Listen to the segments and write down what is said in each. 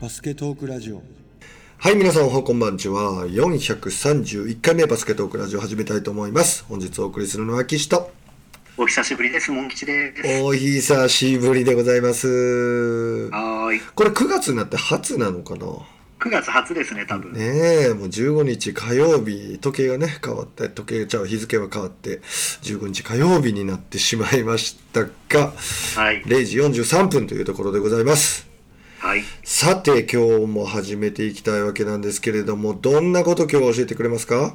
バスケトークラジオはい、皆さんおはこんばんちは。431回目バスケットークラジオ始めたいと思います。本日お送りするのは岸と、お久しぶりです。モン吉です。お久しぶりでございます。はーい。これ9月になって初なのかな？9月初ですね、多分。ねえ、もう15日火曜日、時計がね、変わって、時計ちゃう、日付は変わって、15日火曜日になってしまいましたが、はい。0時43分というところでございます。はい。さて、今日も始めていきたいわけなんですけれども、どんなこと今日教えてくれますか？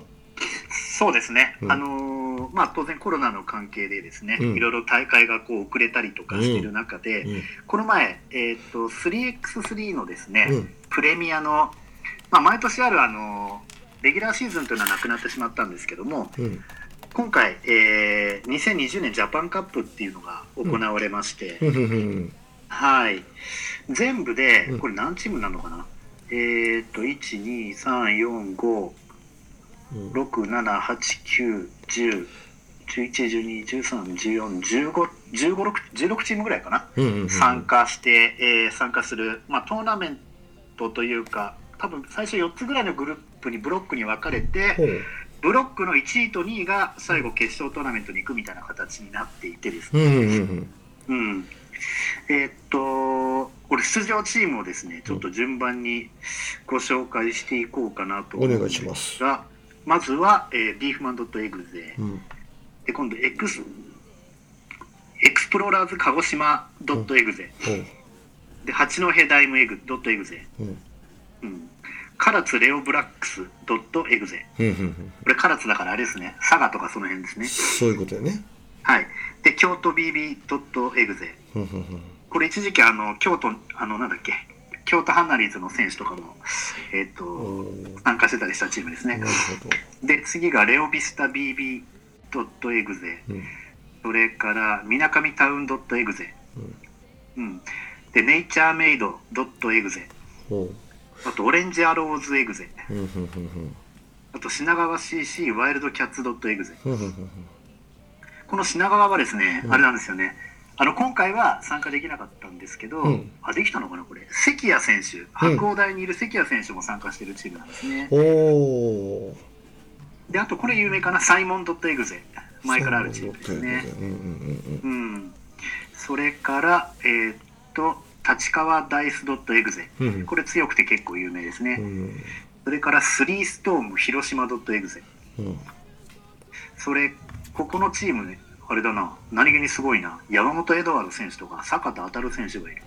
そうですね。うん。あのーまあ当然コロナの関係でですね、うん。いろいろ大会がこう遅れたりとかしている中で、うん。この前、えっ、と、3x3 のですね、うん。プレミアの、まあ毎年あるあのーレギュラーシーズンというのはなくなってしまったんですけども、うん。今回、えー2020年ジャパンカップっていうのが行われまして、はい。全部でうん、これ何チームなのかな、えーっと、1、2、3、4、5、うん6、7、8、9、10、11、12、13、14、15、15、6 16チームぐらいかな、うんうんうん参加して、えー参加する、まあ、トーナメントというか、多分最初4つぐらいのグループにブロックに分かれて、ほう。ブロックの1位と2位が最後決勝トーナメントに行くみたいな形になっていてですね、うんうんうん。うん、えーっと、これ出場チームをですね、ちょっと順番にご紹介していこうかなと思うんですが、お願いします。まずは、えービーフマンドットエグゼ、うん。で今度エクス、エクスプローラーズ鹿児島ドットエグゼ、ほうで八戸ダイムエグドットエグゼ、うん。うん、唐津レオブラックスドットエグゼ、うんうんうん。これ唐津だからあれですね、佐賀とかその辺ですね。そういうことやねはい。で、京都 BB ドットエグゼ、うんうんうん。これ一時期あの京都あのなんだっけ？京都ハンナリーズの選手とかも、えっー。参加してたりしたチームですね。で次がレオビスタ BB ドットエグゼ。うん。それからみなかみタウンドットエグゼ。うん。でネイチャーメイドドットエグゼ。ほあとオレンジアローズエグゼ。ううんうんうん。あと品川 CC ワイルドキャッツドこの品川はですね、うん。あれなんですよね。あの今回は参加できなかったんですけど、うん。あできたのかなこれ。関谷選手。白鴎大にいる関谷選手も参加しているチームなんですね、であとこれ有名かな。サイモンドットエグゼ。前からあるチームですね。それからえーっと立川ダイスドットエグゼ。うんうん。これ強くて結構有名ですね、うん。それからスリーストーム広島ドットエグゼ。うん。それここのチームねあれだな。何気にすごいな。山本エドワード選手とか坂田当選手がいる。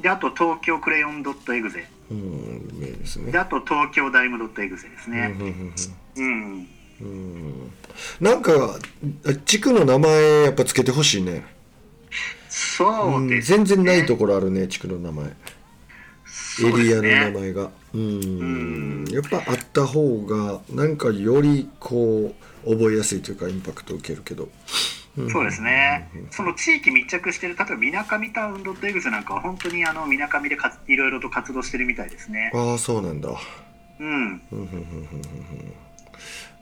であと東京クレヨンドットエグゼ。うんね。であと東京ダイムドットエグゼですね。うんうんうんうん。うん。なんか地区の名前やっぱつけてほしいね。そううんですね。全然ないところあるね地区の名前。エそうリアの名前が。うん。うん。やっぱあった方がなんかよりこう覚えやすいというかインパクトを受けるけど。そうですね、その地域密着してる、例えばみなかみタウンドットエグゼなんかは、本当にあのみなかみでかいろいろと活動してるみたいですね。ああそうなんだ。うん、うんうんうんうんうん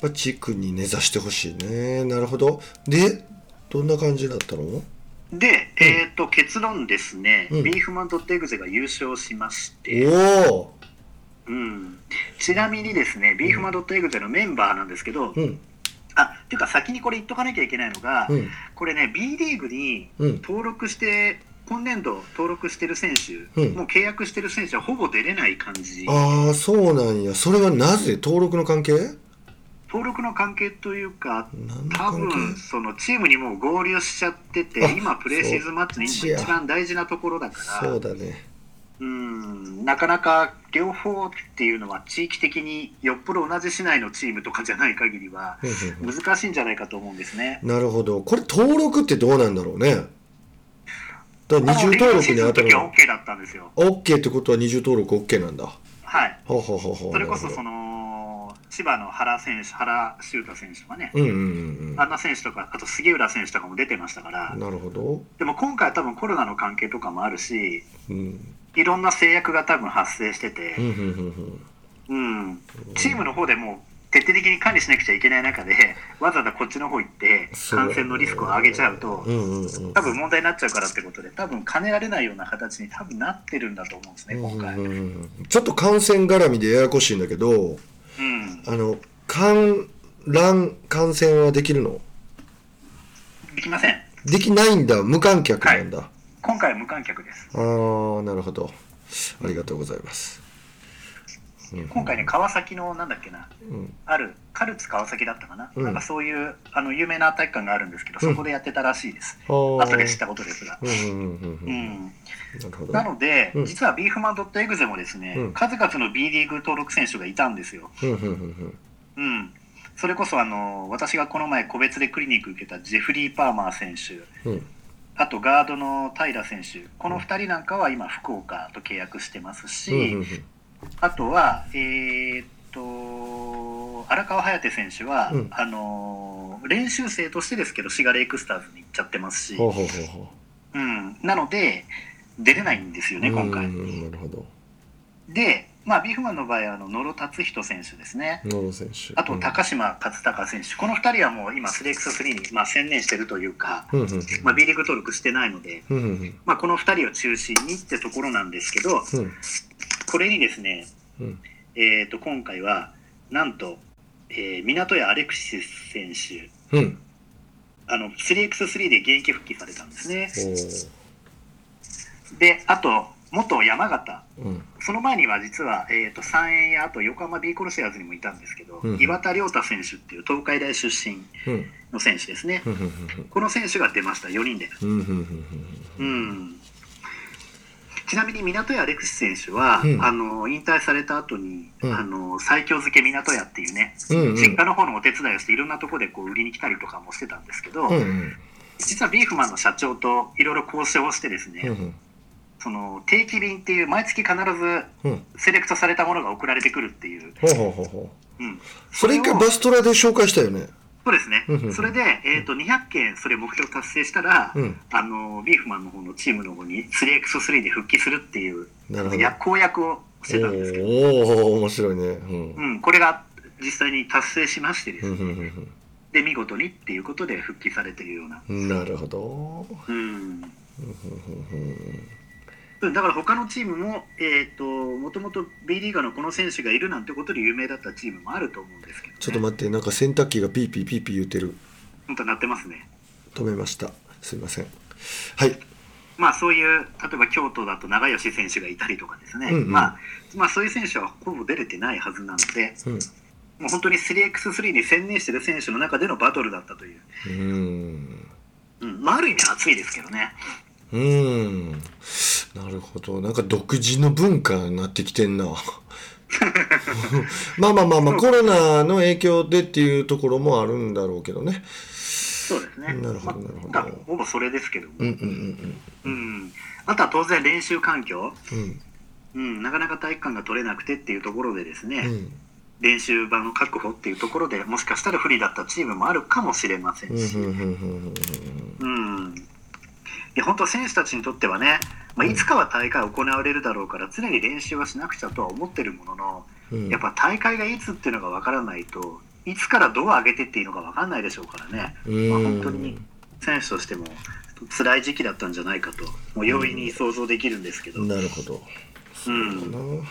やっぱ地区に根ざしてほしいね。なるほど。でどんな感じだったの？で、えっ、と、結論ですね、うん。ビーフマンドットエグゼが優勝しまして、おおうん、ちなみにですね、ビーフマンドットエグゼのメンバーなんですけど、うんあっていうか、先にこれ言っとかなきゃいけないのが、うん。これね、B リーグにうん。登録して、今年度登録してる選手、うん。もう契約してる選手はほぼ出れない感じ。ああそうなんや。それはなぜ？登録の関係？登録の関係というか、多分そのチームにもう合流しちゃってあて、今、プレーシーズンマッチの一番大事なところだから、そうだねうんなかなか両方っていうのは、地域的によっぽど同じ市内のチームとかじゃない限りは、難しいんじゃないかと思うんですね。なるほど。これ登録ってどうなんだろうね？だから二重登録に当たるあの OK だったんですよ。OK ってことは二重登録 OK なんだ。はい。ほうほうほうほうそれこそその千葉の原選手、原修太選手とかね、うんうんうんあんな選手とか、あと杉浦選手とかも出てましたから。うん、なるほど。でも今回は多分コロナの関係とかもあるし、うんいろんな制約が多分発生してて。うん、チームの方でもう徹底的に管理しなくちゃいけない中でわざわざこっちの方行って感染のリスクを上げちゃうと多分問題になっちゃうからってことで多分兼ねられないような形に多分なってるんだと思うんですね今回。うんうん。うんちょっと感染絡みでややこしいんだけどうん、あの観覧観戦はできるの？できません。できないんだ。無観客なんだ、今回は無観客です。ああなるほど。ありがとうございます、うん。今回ね川崎のなんだっけな。うん。あるカルツ川崎だったかな、うん。なんかそういうあの有名な体育館があるんですけどそこでやってたらしいです、あー。後で知ったことですが、うんうんうんううん。ん、なので、うん。実はビーフマンドットエグゼもですね、うん。数々の B リーグ登録選手がいたんですよ。うんうんうん。うん。それこそあの私がこの前個別でクリニック受けたジェフリー・パーマー選手、うんあとガードの平選手、この2人なんかは今福岡と契約してますし、うんうんうん。あとはえーっと荒川颯選手は、うん。あの練習生としてですけどシガレイクスターズに行っちゃってますし、ほうほうほうほう。ん、なので出れないんですようね今回。なるほど。で、まあ、ビーフマンの場合はあの野呂達人選手ですね。野呂選手。あと高島勝孝選手、この2人はもう今、スレイクス3にまあ専念してるというか、うんうんうん。まあ、B リーグ登録してないので、うんうんまあ、この2人を中心にってところなんですけど、うん。これにですね、うん。えー、と今回はなんと、えー、港谷アレクシス選手、うん。あの 3x3 で現役復帰されたんですね。で、あと、元山形、うん。その前には実は、えー、と三円やあと横浜ビーコルシェアーズにもいたんですけど、うん。岩田亮太選手っていう東海大出身うんの選手ですね。うん。うんこの選手が出ました、4人で。うんちなみに港谷アレクシス選手は、うん。あの引退された後に、うん。あの最強漬け港屋っていうね、実家の方のお手伝いをしていろんなところでこう売りに来たりとかもしてたんですけど、実はビーフマンの社長といろいろ交渉をしてですね、その定期便っていう毎月必ずうん。セレクトされたものが送られてくるっていう、ほうほうほうほう。うん、それ一回をバストラで紹介したよね。そうですね。うんうんうん、それで、えー、と200件それ目標達成したら、うん。あのビーフマンの方のチームの方に 3x3 で復帰するっていうなるほど。や公約をしてたんですけど、おお面白いね。うん。うん、これが実際に達成しましてですね、うんうんで見事にっていうことで復帰されているような、うん。なるほどうん、うんだから他のチームも、えー、ともともと B リーガーのこの選手がいるなんてことで有名だったチームもあると思うんですけど、ね、ちょっと待ってなんか洗濯機がピーピーピーピー言ってる。本当なってますね。止めました。すいません。はい。まあそういう例えば京都だと長吉選手がいたりとかですね、うんうん。まあ、まあそういう選手はほぼ出れてないはずなのでうん。もう本当に 3x3 に専念してる選手の中でのバトルだったという、うん。うんまあ、ある意味熱いですけどね。うん。なるほど。なんか独自の文化になってきてんな。まあまあまあまあコロナの影響でっていうところもあるんだろうけどね。そうですね。なるほどなるほど。まあほぼそれですけども、うんうんうん、あとは当然練習環境、うん。うん。うん、なかなか体育館が取れなくてっていうところでですね、うん。練習場の確保っていうところでもしかしたら不利だったチームもあるかもしれませうんんし、うんうんうん。うん、いや本当選手たちにとってはね、まあ、いつかは大会行われるだろうから常に練習はしなくちゃとは思ってるもののうん。やっぱ大会がいつっていうのがわからないといつからどう上げてっていいのかわかんないでしょうからね、うん。まあ、本当に選手としても辛い時期だったんじゃないかともう容易に想像できるんですけど、なるほど。うん。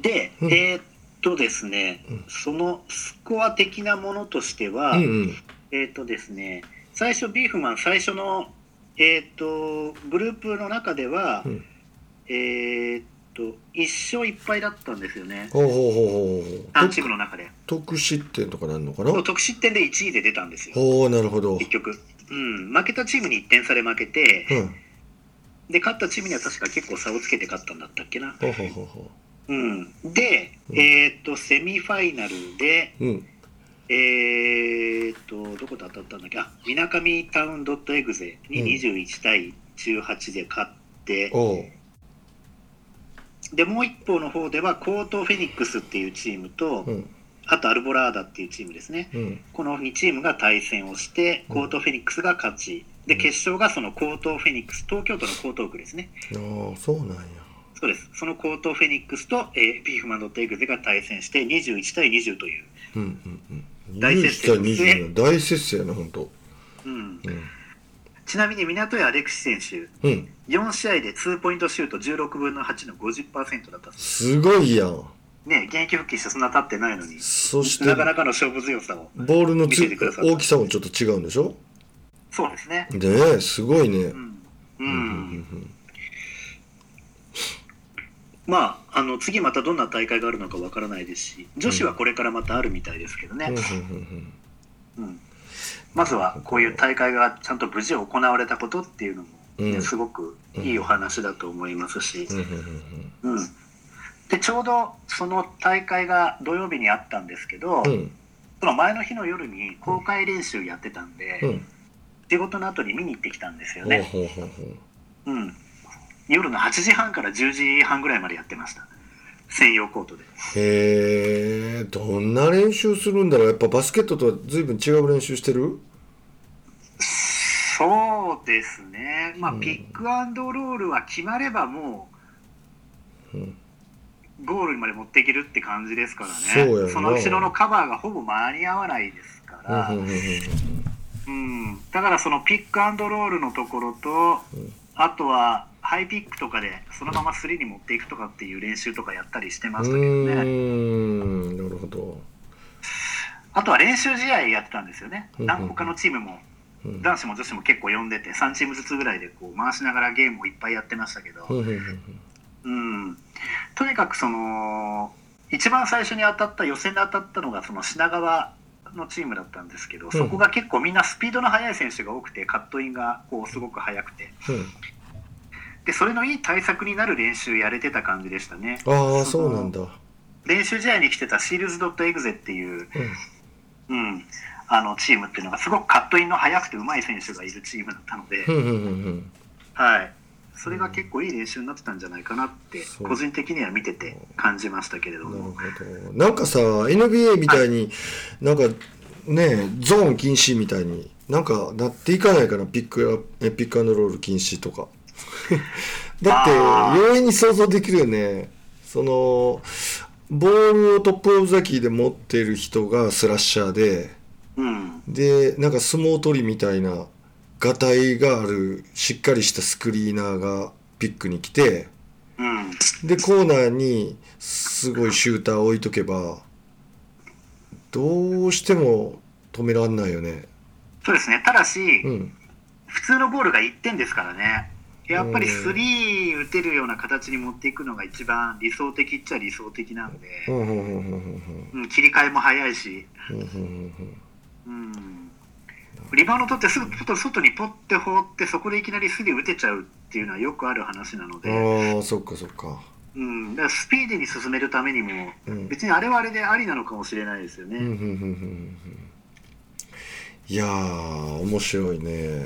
で、うん。えーっとですね、うん。そのスコア的なものとしては、うんうん。えーっとですね、最初ビーフマン最初の、えーっとグループの中では、うん。えーっと1勝1敗だったんですよね。ほうほうほうほう3チームの中で。得失点とかなんのかな？得失点で1位で出たんですよ。おおなるほど。結局、うん、負けたチームに1点差で負けてうん。で勝ったチームには確か結構差をつけて勝ったんだったっけな、ほうほうほうほう。ん、で、うん。えーっとセミファイナルでううんえー、っと、どこで当たったんだっけ、あ、みなかみタウンドットエグゼにうん。21対18で勝って、おう。で、もう一方の方では、コートフェニックスっていうチームと、うん。あとアルボラーダっていうチームですね。うん。この2チームが対戦をして、うん。コートフェニックスが勝ち、で、うん。決勝がそのコートフェニックス、東京都の江東区ですね。ああそうなんや。そうです。そのコートフェニックスと、えー、ピーフマンドットエグゼが対戦して21対20という。うんうんうん大接戦21対20大接戦やな本当。うん、うん。ちなみに港谷アレクシ選手、うん。4試合で2ポイントシュート16分の8の50%だったすすごいやん。ね、現役復帰してそんな経ってないのに、そしてなかなかの勝負強さを。ボールの大きさもちょっと違うんでしょ？そうですね。ねえすごいね。うん。ううんん。まあ、あの、次またどんな大会があるのかわからないですし、女子はこれからまたあるみたいですけどね。うんうん。まずは、こういう大会がちゃんと無事行われたことっていうのも、ねうんすごくいいお話だと思いますしうん。で、ちょうどその大会が土曜日にあったんですけど、うんその前の日の夜に公開練習やってたんで、うん仕事の後に見に行ってきたんですよね。うん。夜の8時半から10時半ぐらいまでやってました。専用コートで。へえどんな練習するんだろう？やっぱバスケットとは随分違う練習してる？そうですね。まあ、うんピックアンドロールは決まればもうんう、ゴールまで持っていけるって感じですからね。そうやなの後ろのカバーがほぼ間に合わないですから。うんうん、だからそのピックアンドロールのところと、うんあとはハイピックとかでそのままスリーに持っていくとかっていう練習とかやったりしてまうしたけどね。なるほど。あとは練習試合やってたんですよね。うん他のチームもうん。男子も女子も結構呼んでて3チームずつぐらいでこう回しながらゲームをいっぱいやってましたけど、うん、とにかくその一番最初に当たった予選で当たったのがその品川のチームだったんですけど、そこが結構みんなスピードの速い選手が多くてカットインがこうすごく速くてでそれのいい対策になる練習やれてた感じでしたね。うん、ああのそうなんだ、練習試合に来てたシールズ・ドット・エグゼっていう、うん。うん、あのチームっていうのがすごくカットインの速くて上手い選手がいるチームだったので、うんうんうんうん。はい、それが結構いい練習になってたんじゃないかなって個人的には見てて感じましたけれどなるも。ほど。なんかさ NBA みたいに、なんかねゾーン禁止みたいになんかなっていかないかな？ピックアえピックアンドロール禁止とか だって容易に想像できるよね。そのボールをトップオブザキーで持っている人がスラッシャーでうん。でなんか相撲取りみたいながたいがあるしっかりしたスクリーナーがピックに来てうん。でコーナーにすごいシューター置いとけばどうしても止めらんないよね。そうですね。ただし、うん。普通のゴールが1点ですからねやっぱりスリー打てるような形に持っていくのが一番理想的っちゃ理想的なんで、うん切り替えも早いし、うんリバウンド取ってすぐ外外にポッて放ってそこでいきなりスリー打てちゃうっていうのはよくある話なのうで、ん。ああそっかそっか。うん、だからスピーディーに進めるためにもうん。別にあれはあれでありなのかもしれないですよね。うんうんうんうんうんいやー面白いね。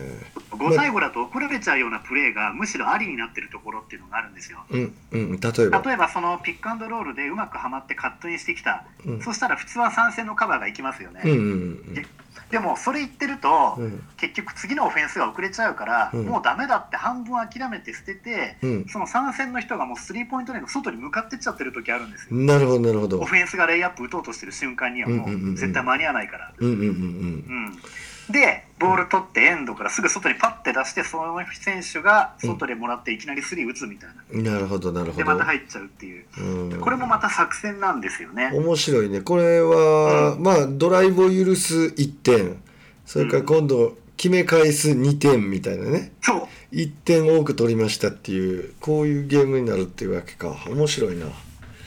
5対5だと怒られちゃうようなプレーがむしろありになってるところっていうのがあるんですよ。うんうん例えば。例えばそのピックアンドロールでうまくはまってカットインしてきた、うん。そしたら普通は参戦のカバーがいきますよね、うんうんでもそれ言ってると、うん。結局次のオフェンスが遅れちゃうから、うん。もうダメだって半分諦めて捨てて、うん。その参戦の人がもうスリーポイントラインの外に向かってっちゃってる時あるんですよ、うん。なるほどなるほど。オフェンスがレイアップ打とうとしてる瞬間にはもうんうんうんうん。う絶対間に合わないから、うんうんうん。うんでボール取ってエンドからすぐ外にパッて出してその選手が外でもらっていきなりスリー打つみたいな、うん。なるほどなるほでど。また入っちゃうっていう。うん。これもまた作戦なんですよね。面白いね。これは、まあドライブを許す1点。それから今度決め返す2点みたいなね。そう。1点多く取りましたっていうこういうゲームになるっていうわけか。面白いな。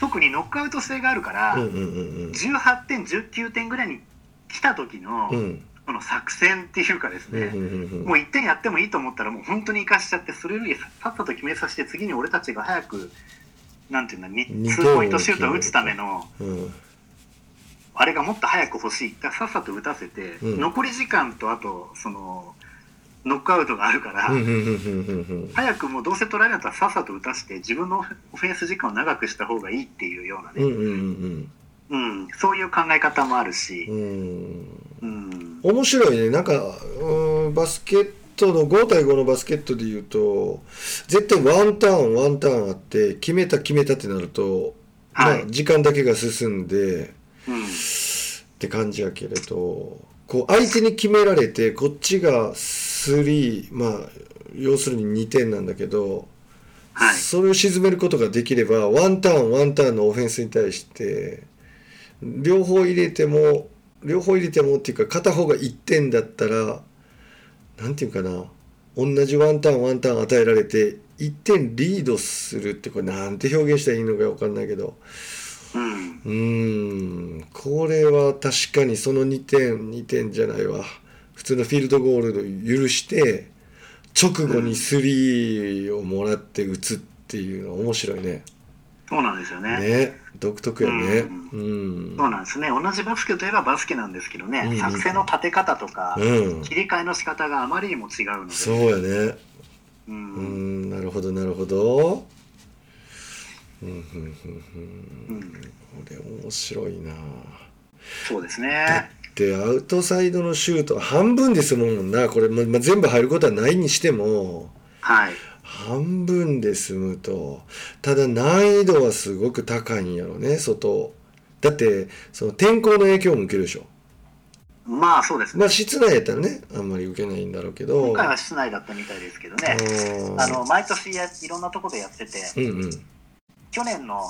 特にノックアウト性があるから、うんうんうん18点19点ぐらいに来た時の、うんうんこの作戦っていうかですね、もう1点やってもいいと思ったらもう本当に生かしちゃってそれよりさっさと決めさせて次に俺たちが早くなんていうんだツーポイントシュートを打つためのうん。あれがもっと早く欲しいだからさっさと打たせて、うん。残り時間とあとそのノックアウトがあるから、早くもうどうせ取られるんだったらさっさと打たせて自分のオフェンス時間を長くした方がいいっていうようなね、うん。そういう考え方もあるし。う、ん。うん、面白いね。なんかうんバスケットの5対5のバスケットでいうと絶対ワンターンワンターンあって決めた決めたってなると、はい。まあ、時間だけが進んでうん。って感じやけれどこう相手に決められてこっちが3まあ要するに2点なんだけど、はい。それを沈めることができればワンターンワンターンのオフェンスに対して両方入れても両方入れてもっていうか片方が1点だったらなんていうかな同じワンターンワンターン与えられて1点リードするってこれなんて表現したらいいのか分かんないけど。うん。これは確かにその2点2点じゃないわ。普通のフィールドゴールを許して直後にスリーをもらって打つっていうのは面白いね。そうなんですよね。ね独特やね。ううん。そうなんですね同じバスケといえばバスケなんですけどね、うんうん作戦の立て方とか、うん。切り替えの仕方があまりにも違うのでそうやね。ううんん、なるほどなるほど。うん、うん、うん、うん。うんこれ面白いな。そうですだねってアウトサイドのシュートは半分で済むもんな。これ、まま全部入ることはないにしても。はい半分で済むとただ難易度はすごく高いんやろね外だってその天候の影響も受けるでしょ。まあそうですね、まあ室内やったらねあんまり受けないんだろうけど。今回は室内だったみたいですけどね。うん。あの毎年やいろんなところでやっててうんうん。去年の、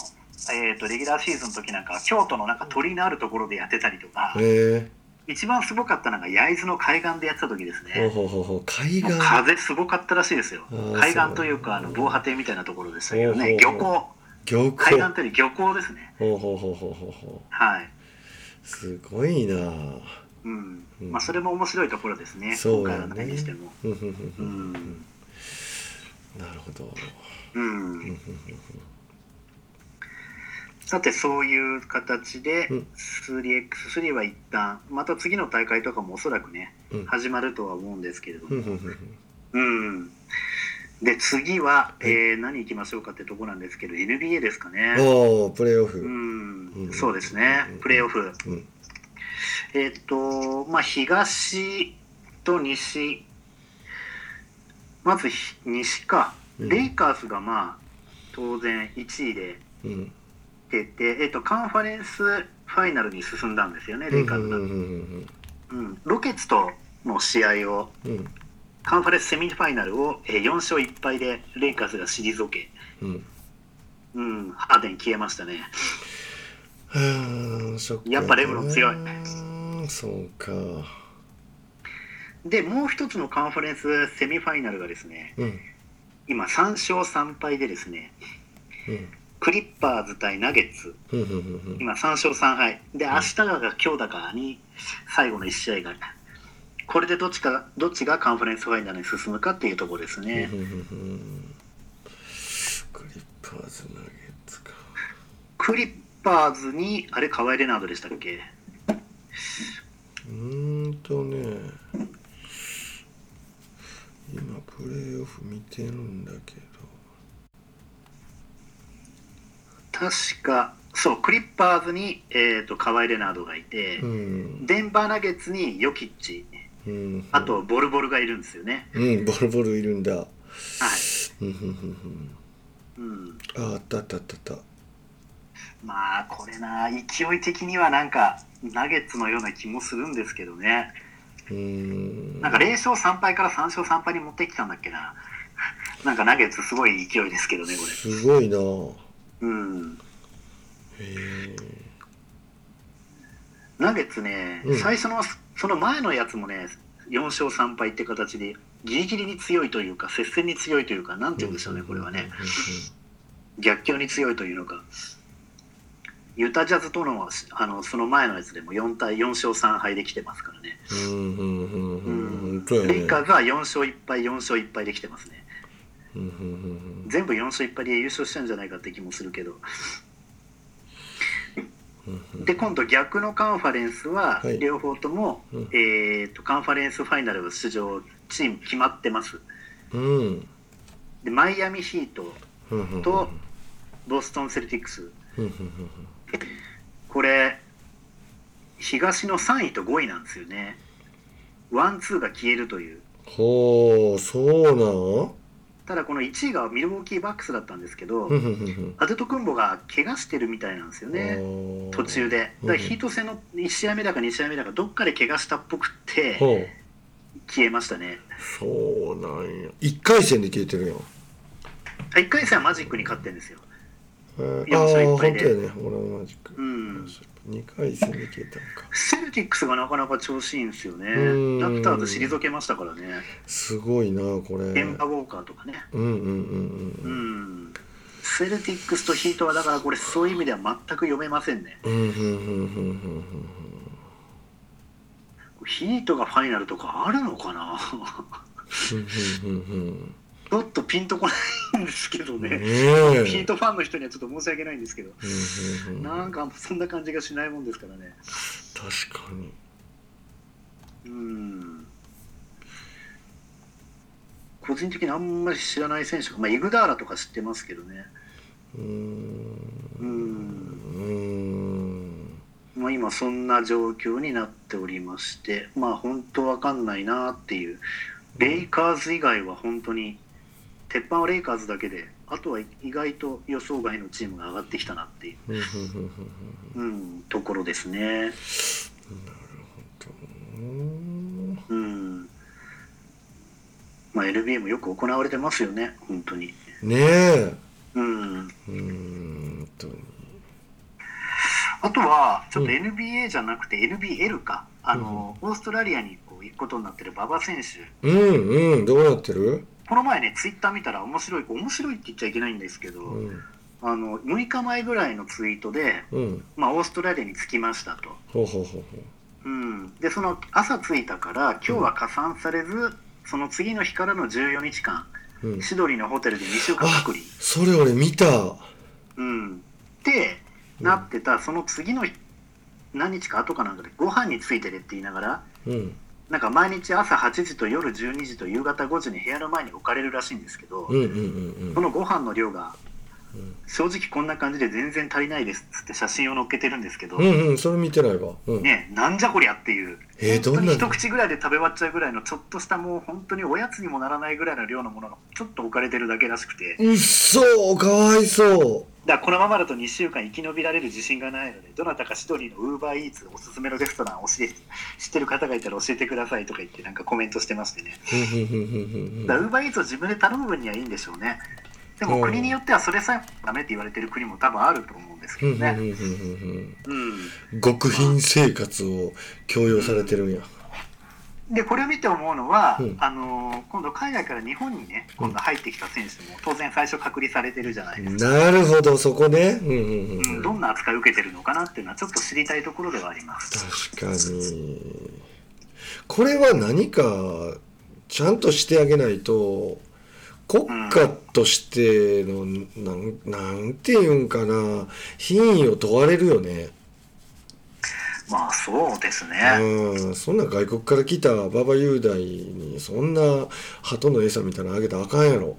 えー、とレギュラーシーズンの時なんかは京都のなんか鳥居のあるところでやってたりとか。へ一番すごかったのが焼津の海岸でやってた時ですね。ほうほうほう海岸。風すごかったらしいですよ。海岸というかあの防波堤みたいなところでしたけどね。漁港。漁港。海岸というより漁港ですね。ほうほうほうほうほうほはい、うすごいな。うん。うん。まあ、それも面白いところですね。今そうやね。回はないにしても。うんんなるほど。うんさてそういう形でうん。3x3 は一旦また次の大会とかもおそらくねうん。始まるとは思うんですけれども。うんで次は、えー何行きましょうかってとこなんですけど NBA ですかね。おおプレーオフ。うん、うんそうですね。プレーオフ。うん。えっ、とまあ東と西。まずひ西か。うん。レイカーズがまあ当然1位でうん出て、えっとカンファレンスファイナルに進んだんですよねレイカーズが、うん。ロケッツとの試合をうん。うんカンファレンスセミファイナルをえー4勝1敗でレイカーズが退け、うん。うん、ハーデン消えましたね。はあショックやっぱレブロン強い。いそうか。でもう一つのカンファレンスセミファイナルがですねうん。今3勝3敗でですねうんクリッパーズ対ナゲッツ。今3勝3敗。で明日が今日だからに最後の1試合がこれでどっちかどっちがカンファレンスファイナルに進むかっていうところですね、クリッパーズナゲッツか。クリッパーズにあれカワイ・レナードでしたっけ？うーんとね。今プレーオフ見てるんだけど確かそうクリッパーズに、えー、とカワイ・レナードがいて、うん。デンバーナゲッツにヨキッチ。うん。あとボルボルがいるんですよね、うんボルボルいるんだ。はい。うんうんああったあったあったあった。まあこれな勢い的にはなんかナゲッツのような気もするんですけどね。うーん。なんか0勝3敗から3勝3敗に持ってきたんだっけな。なんかナゲッツすごい勢いですけどねこすごいなうん。えナゲッツね、うん。最初のその前のやつもね4勝3敗って形でギリギリに強いというか接戦に強いというかなんて言うんでしょうねこれはね。逆境に強いというのか。ユタジャズとのあのその前のやつでも4対4勝3敗できてますからね、うんうんうんうんううん。ん本当やね。レイカーズは4勝1敗4勝1敗できてますね全部4勝1敗で優勝したんじゃないかって気もするけど。で今度逆のカンファレンスははい。両方とも、うん。えー、とカンファレンスファイナル出場チーム決まってます。うん。でマイアミヒートとボストン・セルティックス。これ東の3位と5位なんですよね。ワンツーが消えるという。ほうそうなんただこの1位がミルウォーキーバックスだったんですけど、アデトクンボが怪我してるみたいなんですよね。途中で。だからヒート戦の1試合目だか2試合目だかどっかで怪我したっぽくって消えましたね。そうなんや。1回戦で消えてるやん。1回戦はマジックに勝ってるんですよ。えー。4ああ勝1本当敗でやね。俺のマジック、うん2回戦で消えたのか。セルティックスがなかなか調子いいんですよね。うん。ラプターズ退けましたからね。すごいなこれ。ケンバウォーカーとかね。うんうんうんううん。ん。セルティックスとヒートはだからこれそういう意味では全く読めませんね。ヒートがファイナルとかあるのかな？ちょっとピンとこないんですけどうんね。ねえヒートファンの人にはちょっと申し訳ないんですけど。うんうんうんなんかそんな感じがしないもんですからね。確かに。うん。個人的にあんまり知らない選手が、まあ、イグダーラとか知ってますけどね。うーん。うん。まあ、今そんな状況になっておりましてまあ本当わかんないなっていう。レイカーズ以外は本当に鉄板はレイカーズだけであとは意外と予想外のチームが上がってきたなっていう、うんうんうんうんうん、ところですね。うんうん。まあ、LBA もよく行われてますよね本当に。ねえ。うん、うーん本当に。あとはちょっとうん。NBA じゃなくて NBL か、あのオーストラリアにこう行くことになってる馬場選手。うんうん。どうなってる？この前ね、ツイッター見たら面白い、面白いって言っちゃいけないんですけど、うん。あの6日前ぐらいのツイートで、うん。まあ、オーストラリアに着きましたと。ほうほうほうほう。ん、で、その朝着いたから、今日は加算されず、その次の日からの14日間、ううん。シドニーのホテルで2週間隔離。それ俺見た。うん、で、なってた、その次の日何日か後かなんかで、ご飯についてるって言いながら、うんなんか毎日朝8時と夜12時と夕方5時に部屋の前に置かれるらしいんですけど、うんうんうんそのご飯の量がうん正直こんな感じで全然足りないですっつって写真を載っけてるんですけど、うんうんそれ見てないわ。うん。ねなんじゃこりゃっていう、えー本当に一口ぐらいで食べ終わっちゃうぐらいのちょっとしたもう本当におやつにもならないぐらいの量のものがちょっと置かれてるだけらしくて。うっそかわいそだからこのままだと2週間生き延びられる自信がないのでどなたかシドニーのウーバーイーツおすすめのレストランを教え知ってる方がいたら教えてくださいとか言ってなんかコメントしてましてねだウーバーイーツを自分で頼む分にはいいんでしょう。ねでも国によってはそれさえダメって言われてる国も多分あると思うんですけどね。極貧生活を強要されてるんや。でこれを見て思うのは、うん。あのー今度海外から日本にね今度入ってきた選手も当然最初隔離されてるじゃないですか、なるほどそこね。うんうんうん。う、うんんどんな扱いを受けてるのかなっていうのはちょっと知りたいところではあります。確かに。これは何かちゃんとしてあげないと国家としてのなんなんていうんかな品位を問われるよね。まあそうですね、うん。そんな外国から来た馬場雄大にそんな鳩の餌みたいなのあげたらあかんやろ。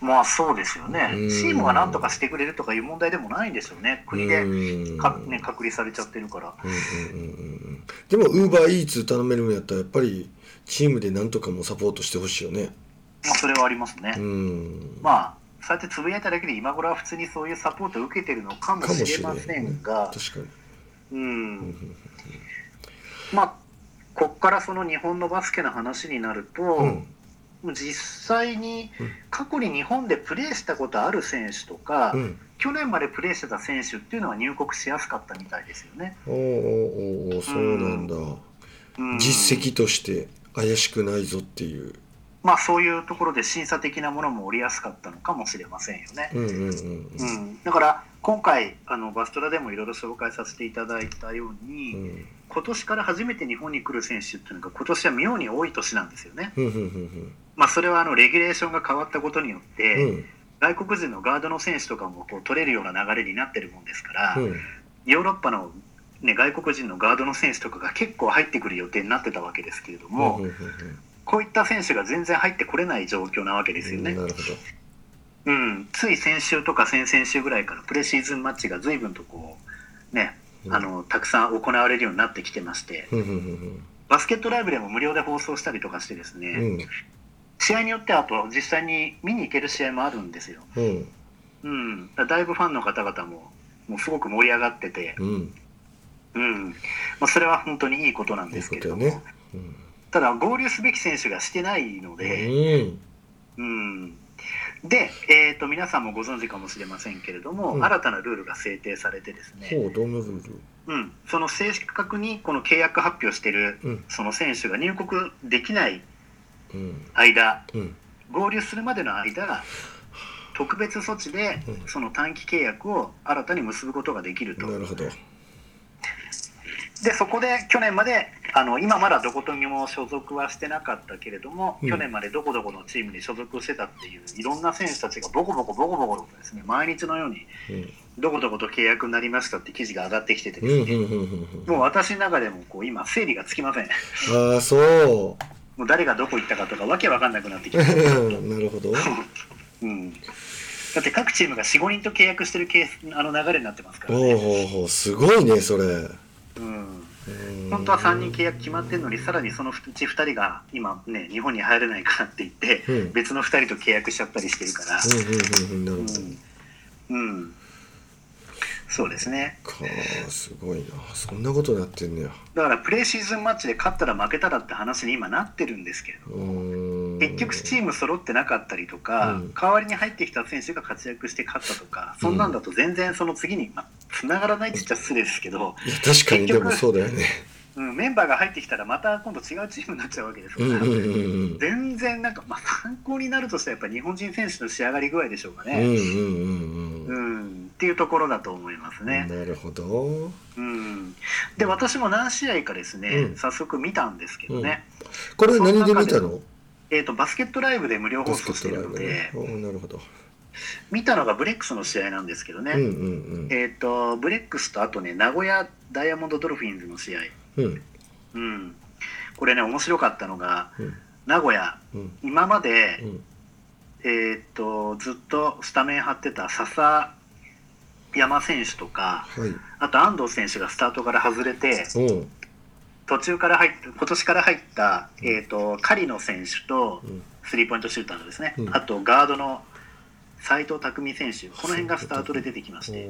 まあそうですよね、うん。チームが何とかしてくれるとかいう問題でもないんでしょうね。国でうん。か、ね、隔離されちゃってるから。うんうんうんうんでもウーバーイーツ頼めるんやったらやっぱりチームで何とかもサポートしてほしいよねまあそれはありますね、うん。まあそうやってつぶやいただけで今頃は普通にそういうサポートを受けてるのかもしれませんが、確かに。うん、まあこっからその日本のバスケの話になると、うん。実際にうん。過去に日本でプレーしたことある選手とか、うん。去年までプレーしてた選手っていうのは入国しやすかったみたいですよね。おーおーおーそうなんだ、うん。実績として怪しくないぞっていうまあそういうところで審査的なものも降りやすかったのかもしれませんよね。うんうんうんうん、だから今回あのバストラでもいろいろ紹介させていただいたように、うん。今年から初めて日本に来る選手っていうのが今年は妙に多い年なんですよね。うんうんうんまあ、それはあのレギュレーションが変わったことによって、外国人のガードの選手とかもこう取れるような流れになってるもんですから、うん。ヨーロッパの、ね、外国人のガードの選手とかが結構入ってくる予定になってたわけですけれども、うんうんこういった選手が全然入ってこれない状況なわけですよね。うんなるほうん、つい先週とか先々週ぐらいからプレシーズンマッチが随分とこうね、どあのたくさん行われるようになってきてまして。うんうんうんバスケットライブでも無料で放送したりとかしてですね、うん。試合によってはあと実際に見に行ける試合もあるんですよ。うん。うん、だだいぶファンの方々ももうすごく盛り上がってて、うん。うん。まあ、それは本当にいいことなんですけれども、いいただ合流すべき選手がしてないので、うん。うん、で、えー、と皆さんもご存知かもしれませんけれども、うん。新たなルールが制定されてですね、どんなルールうん、その正確にこの契約発表しているうん。その選手が入国できないうん。間うん。合流するまでの間特別措置でうん。その短期契約を新たに結ぶことができると。なるほどでそこで去年まであの今まだどことにも所属はしてなかったけれども、うん。去年までどこどこのチームに所属してたっていういろんな選手たちがボコボコボコボコとですね。毎日のようにうん。どこどこと契約になりましたって記事が上がってきててもう私の中でもこう今整理がつきません。ああそう。もう誰がどこ行ったかとかわけわかんなくなってきて、なるほど。うん、だって各チームが45人と契約してるケースあの流れになってますから、ね。ほうほうほうすごいねそれ。うん、うん本当は3人契約決まってるのにさらにそのうち2人が今ね日本に入れないからって言って、うん。別の2人と契約しちゃったりしてるから、うんうんうんうん。なるほど。うん、うんそうですね。かすごいな。そんなことなってんねや。だからプレーシーズンマッチで勝ったら負けたらって話に今なってるんですけれど結局チーム揃ってなかったりとか、うん。代わりに入ってきた選手が活躍して勝ったとかそんなんだと全然その次に、まあ、繋がらないって言っちゃ失礼ですけど、いや確かにでもそうだよね。うん、メンバーが入ってきたらまた今度違うチームになっちゃうわけですから、全然なんか、まあ、参考になるとしたらやっぱり日本人選手の仕上がり具合でしょうかうんうんね、うんううんんっていうところだと思いますね。なるほど。うん、で私も何試合かですね、うん。早速見たんですけどね、これ何で見たの？えー、とバスケットライブで無料放送してるので。おなるほど。見たのがブレックスの試合なんですけどね、うんうんえー、とブレックスとあとね名古屋ダイヤモンドドルフィンズの試合、うんうん。うん、これね面白かったのがうん。名古屋。うん。今まで、うん。えー、とずっとスタメン張ってた笹山選手とかはい。あと安藤選手がスタートから外れて途中から入って今年から入った、えー、と狩野選手とうん。スリーポイントシューターのですね、うん。あとガードの斉藤匠選手この辺がスタートで出てきまして、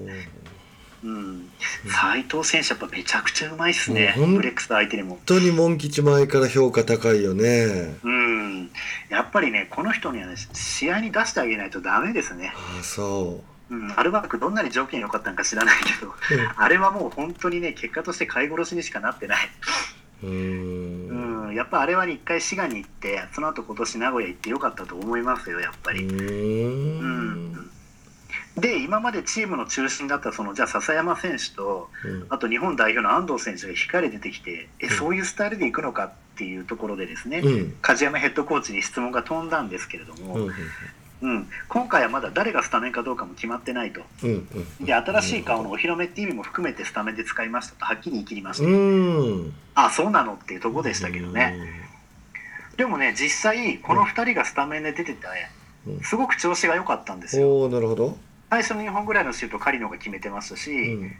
うん、斉藤選手やっぱめちゃくちゃうまいっすね、ブレックス相手にも。本当にモン吉前から評価高いよね。うん、やっぱりねこの人にはね試合に出してあげないとダメですね。ああそうん、アルバークどんなに条件良かったんか知らないけどうあれはもう本当にね結果として買い殺しにしかなってない、うー。んうん、やっぱあれは一回滋賀に行ってその後今年名古屋行ってよかったと思いますよやっぱうり、ー。うん。ん、で今までチームの中心だったそのじゃあ笹山選手とうん。あと日本代表の安藤選手が光出てきてえうん。そういうスタイルで行くのかっていうところでですね、うん。梶山ヘッドコーチに質問が飛んだんですけれども、うんうん、今回はまだ誰がスタメンかどうかも決まってないと。うんうん。で新しい顔のお披露目っていう意味も含めてスタメンで使いましたとはっきり言い切りました、うん。あそうなのっていうとこでしたけどね、でもね実際この2人がスタメンで出ててうん。すごく調子が良かったんですよ。なるほど。最初の2本ぐらいのシュートカリノが決めてましたし、うん。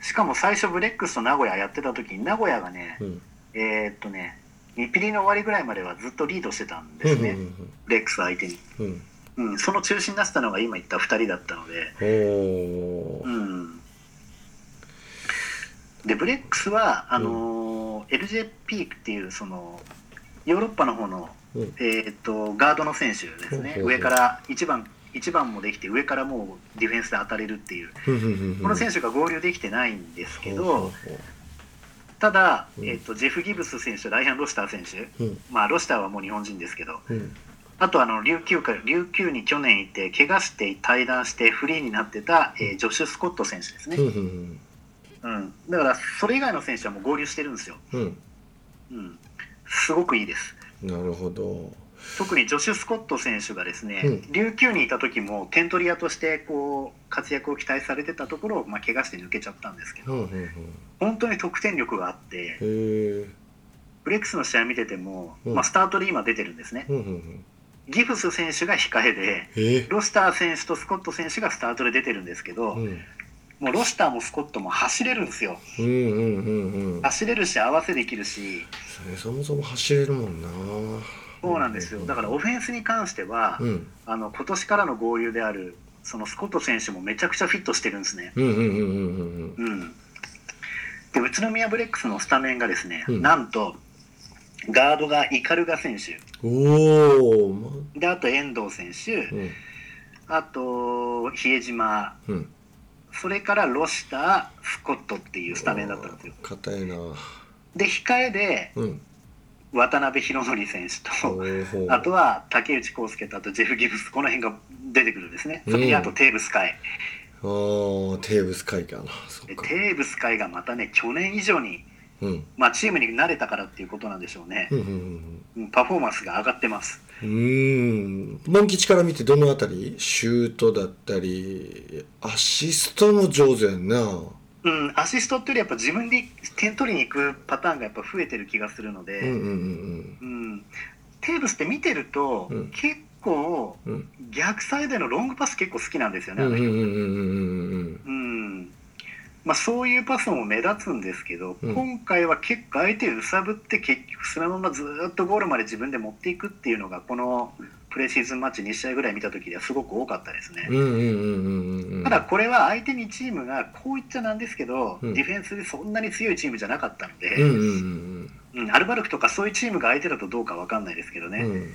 しかも最初ブレックスと名古屋やってた時に名古屋がね、うん。えーっとね2ピリの終わりぐらいまではずっとリードしてたんですね、うん。ブレックス相手に、うんうん、その中心になってたのが今言った2人だったので。うん。でブレックスはあのー LJP っていうそのヨーロッパの方の、うん。えー、とガードの選手ですね。上から1番一番もできて上からもうディフェンスで当たれるっていう。この選手が合流できてないんですけどただ、うん。えー、とジェフ・ギブス選手ライアン・ロシター選手。うん。まあロシターはもう日本人ですけどうんあとあの琉球から琉球に去年いて怪我して退団してフリーになってた、えージョシュ・スコット選手ですね、うんだからそれ以外の選手はもう合流してるんですよ、うん。うん、すごくいいです。なるほど。特にジョシュ・スコット選手がですね、うん。琉球にいた時も点取り屋としてこう活躍を期待されてたところを、まあ、怪我して抜けちゃったんですけど、うんうんうん。本当に得点力があってへえブレックスの試合見てても、うん。まあ、スタートで今出てるんですね。うんうんうんギフス選手が控えでえ。ロスター選手とスコット選手がスタートで出てるんですけど、うん。もうロシターもスコットも走れるんですよ。うんうんうんうん。走れるし合わせできるし。そもそも走れるもんな。そうなんですよ。だからオフェンスに関しては、うん。あの今年からの合流であるそのスコット選手もめちゃくちゃフィットしてるんですね。うんうんうんうんうん。うん、で宇都宮ブレックスのスタメンがですね、うん。なんとガードがイカルガ選手。おであと遠藤選手。うん。あと比江島。うん。それからロシタースコットっていうスタメンだったんですよ。硬いな。で控えでうん。渡辺宏典選手ほとあとは竹内康介とあとジェフ・ギブスこの辺が出てくるんですね。それにあとテーブス海。あーテーブス海かな。テーブス海がまたね去年以上にうん。まあ、チームに慣れたからっていうことなんでしょうね。う、んうんうんパフォーマンスが上がってます。うんうん。モン吉から見てどのあたり？シュートだったりアシストも上手やんな。うん、アシストっていうよりやっぱ自分で点取りに行くパターンがやっぱ増えてる気がするので、うんうんうんうん。テーブスって見てると、うん。結構逆サイドへのロングパス結構好きなんですよね、うんうんうんあの人うんうん。うんまあ、そういうパスも目立つんですけど、うん。今回は結構相手を揺さぶって結局そのままずーっとゴールまで自分で持っていくっていうのがこのプレシーズンマッチ2試合ぐらい見た時ではすごく多かったですね。ただこれは相手にチームがこう言っちゃなんですけど、うんディフェンスでそんなに強いチームじゃなかったので、うんうんうんうん。アルバルクとかそういうチームが相手だとどうかわかんないですけどね、うん。うん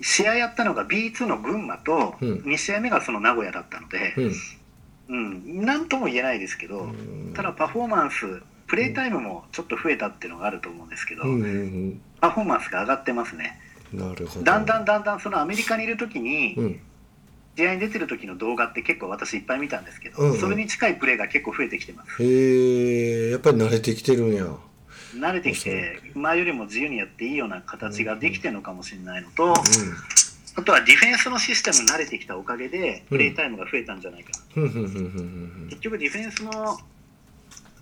試合やったのが B2 の群馬とうん。2試合目がその名古屋だったので、うんうん、なんとも言えないですけど、うん。ただパフォーマンスプレータイムもちょっと増えたっていうのがあると思うんですけど、うん。うんパフォーマンスが上がってますね。うんなるほど。だんだんだんだんそのアメリカにいる時に、うん。試合に出てる時の動画って結構私いっぱい見たんですけど、うん。うんそれに近いプレーが結構増えてきてます。へえやっぱり慣れてきてるんや。慣れてきて前よりも自由にやっていいような形ができてるのかもしれないのと、あとはディフェンスのシステムに慣れてきたおかげでプレータイムが増えたんじゃないかな、結局ディフェンスの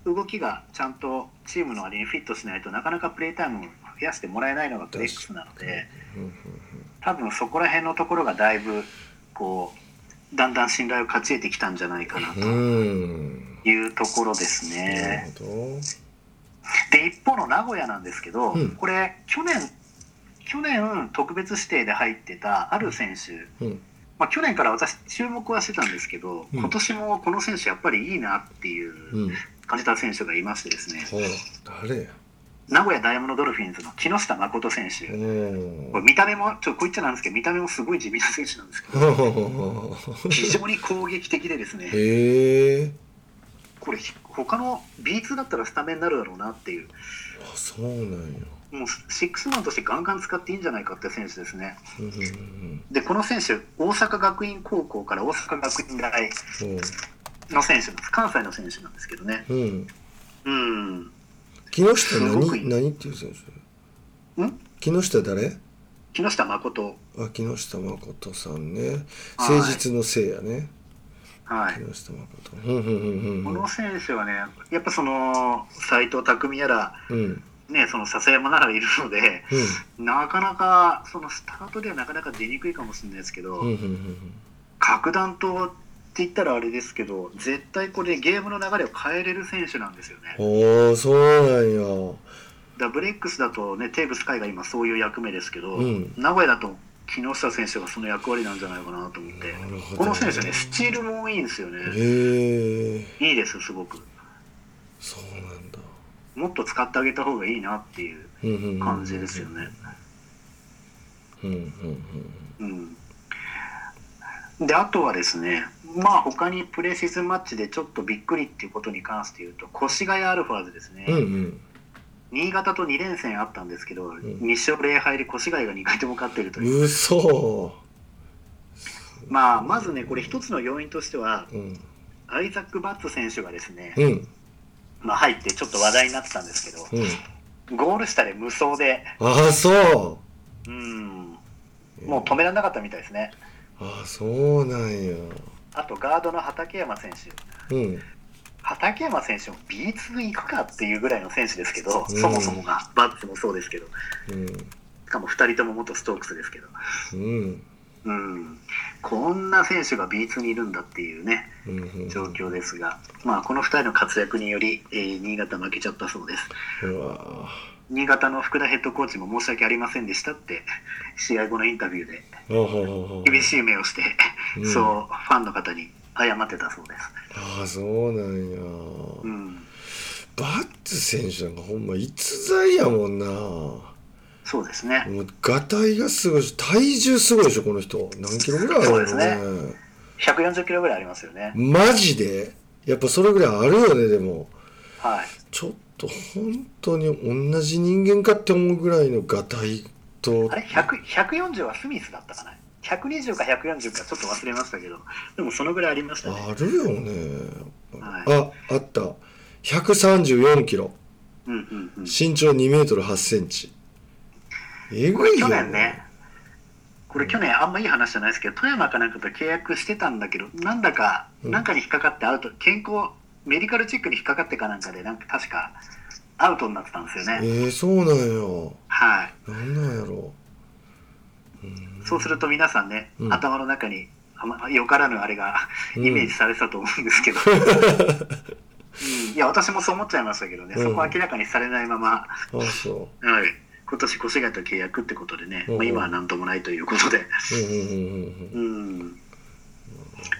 動きがちゃんとチームのあれにフィットしないとなかなかプレータイムを増やしてもらえないのがブレックスなのでうん多分そこら辺のところがだいぶこうだんだん信頼を勝ち得てきたんじゃないかなというところですなね。で一方の名古屋なんですけど、うん。これ去年去年特別指定で入ってたある選手、どうん。まあ、去年から私注目はしてたんですけど、うん。今年もこの選手やっぱりいいなっていううん。感じた選手がいましてですね、誰や？名古屋ダイヤモンドドルフィンズの木下誠選手、おこれ見た目もちょっとこう言っちゃなんですけど見た目もすごい地味な選手なんですけどー 非常に攻撃的でですね。これ他の B2 だったらスタメンになるだろうなっていう。あそうなんやもうシックスマンとしてガンガン使っていいんじゃないかって選手ですね。でこの選手大阪学院高校から大阪学院大の選手です。関西の選手なんですけどね。うん。うん。うん木下何？何っていう選手？ん？木下誰？木下誠。あ木下誠さんね。はい。誠実のせいやね。はい。木下誠。この選手はねやっぱその斎藤匠やらうんねその笹山ならいるのでなかなかそのスタートではなかなか出にくいかもしれないですけど、うんうんうん格段とって言ったらあれですけど絶対これゲームの流れを変えれる選手なんですよね。おおそうなんや。だブレックスだとねテーブス海が今そういう役目ですけど、うん。名古屋だと木下選手がその役割なんじゃないかなと思って。なるほどこの選手ねスチールもいいんですよね。いいですすごく。そうなんだもっと使ってあげた方がいいなっていう感じですよね。であとはですねまあ他にプレシーズンマッチでちょっとびっくりっていうことに関して言うと越谷アルファーズですね、うんうん。新潟と2連戦あったんですけど、ん。2勝0敗で越谷が2回とも勝っているという、うそまあ、まずね、これ一つの要因としては、うん。アイザック・バッツ選手がですね、うんまあ、入ってちょっと話題になってたんですけど、うん。ゴール下で無双で、ああそう。ん、うもう止められなかったみたいですね。ああそうなんや。あと、ガードの畠山選手。うん。畠山選手も B2 行くかっていうぐらいの選手ですけど、うん。そもそもが、バッツもそうですけど、うん。しかも2人とも元ストークスですけど、うんうん、こんな選手が B2 にいるんだっていうね状況ですが、まあ、この2人の活躍により、えー新潟負けちゃったそうです。新潟の福田ヘッドコーチも申し訳ありませんでしたって試合後のインタビューで厳しい目をして、うん。そうファンの方に謝ってたそうです。ああそうなんや、うん、バッツ選手なんかほんま逸材やもんなそうですね。もうガタイがすごいし体重すごいでしょこの人。何キロぐらいあるの？そうですね。140キロぐらいありますよね。マジで？やっぱそれぐらいあるよねでも。はい。ちょっと本当に同じ人間かって思うぐらいのガタイと。あれ？100 140はスミスだったかな？120か140かちょっと忘れましたけど。でもそのぐらいありましたね。あるよね、はああった。134キロ。うんうんうん。身長2メートル8センチえこれ去ぐいよ。年ね。これ去年あんまいい話じゃないですけど富山かなんかと契約してたんだけどなんだかうん。なんかに引っかかってアウト健康メディカルチェックに引っかかってかなんかでなんか確かアウトになってたんですよえねー、そうなんやはい。なんなんやろ。そうすると皆さんね、うん。頭の中にあまよからぬあれがうん。イメージされてたと思うんですけど、うん、いや私もそう思っちゃいましたけどね、うん。そこは明らかにされないまま、あそはい、今年越谷と契約ってことでね、うんまあ、今は何ともないということで、ううんうんうんうん、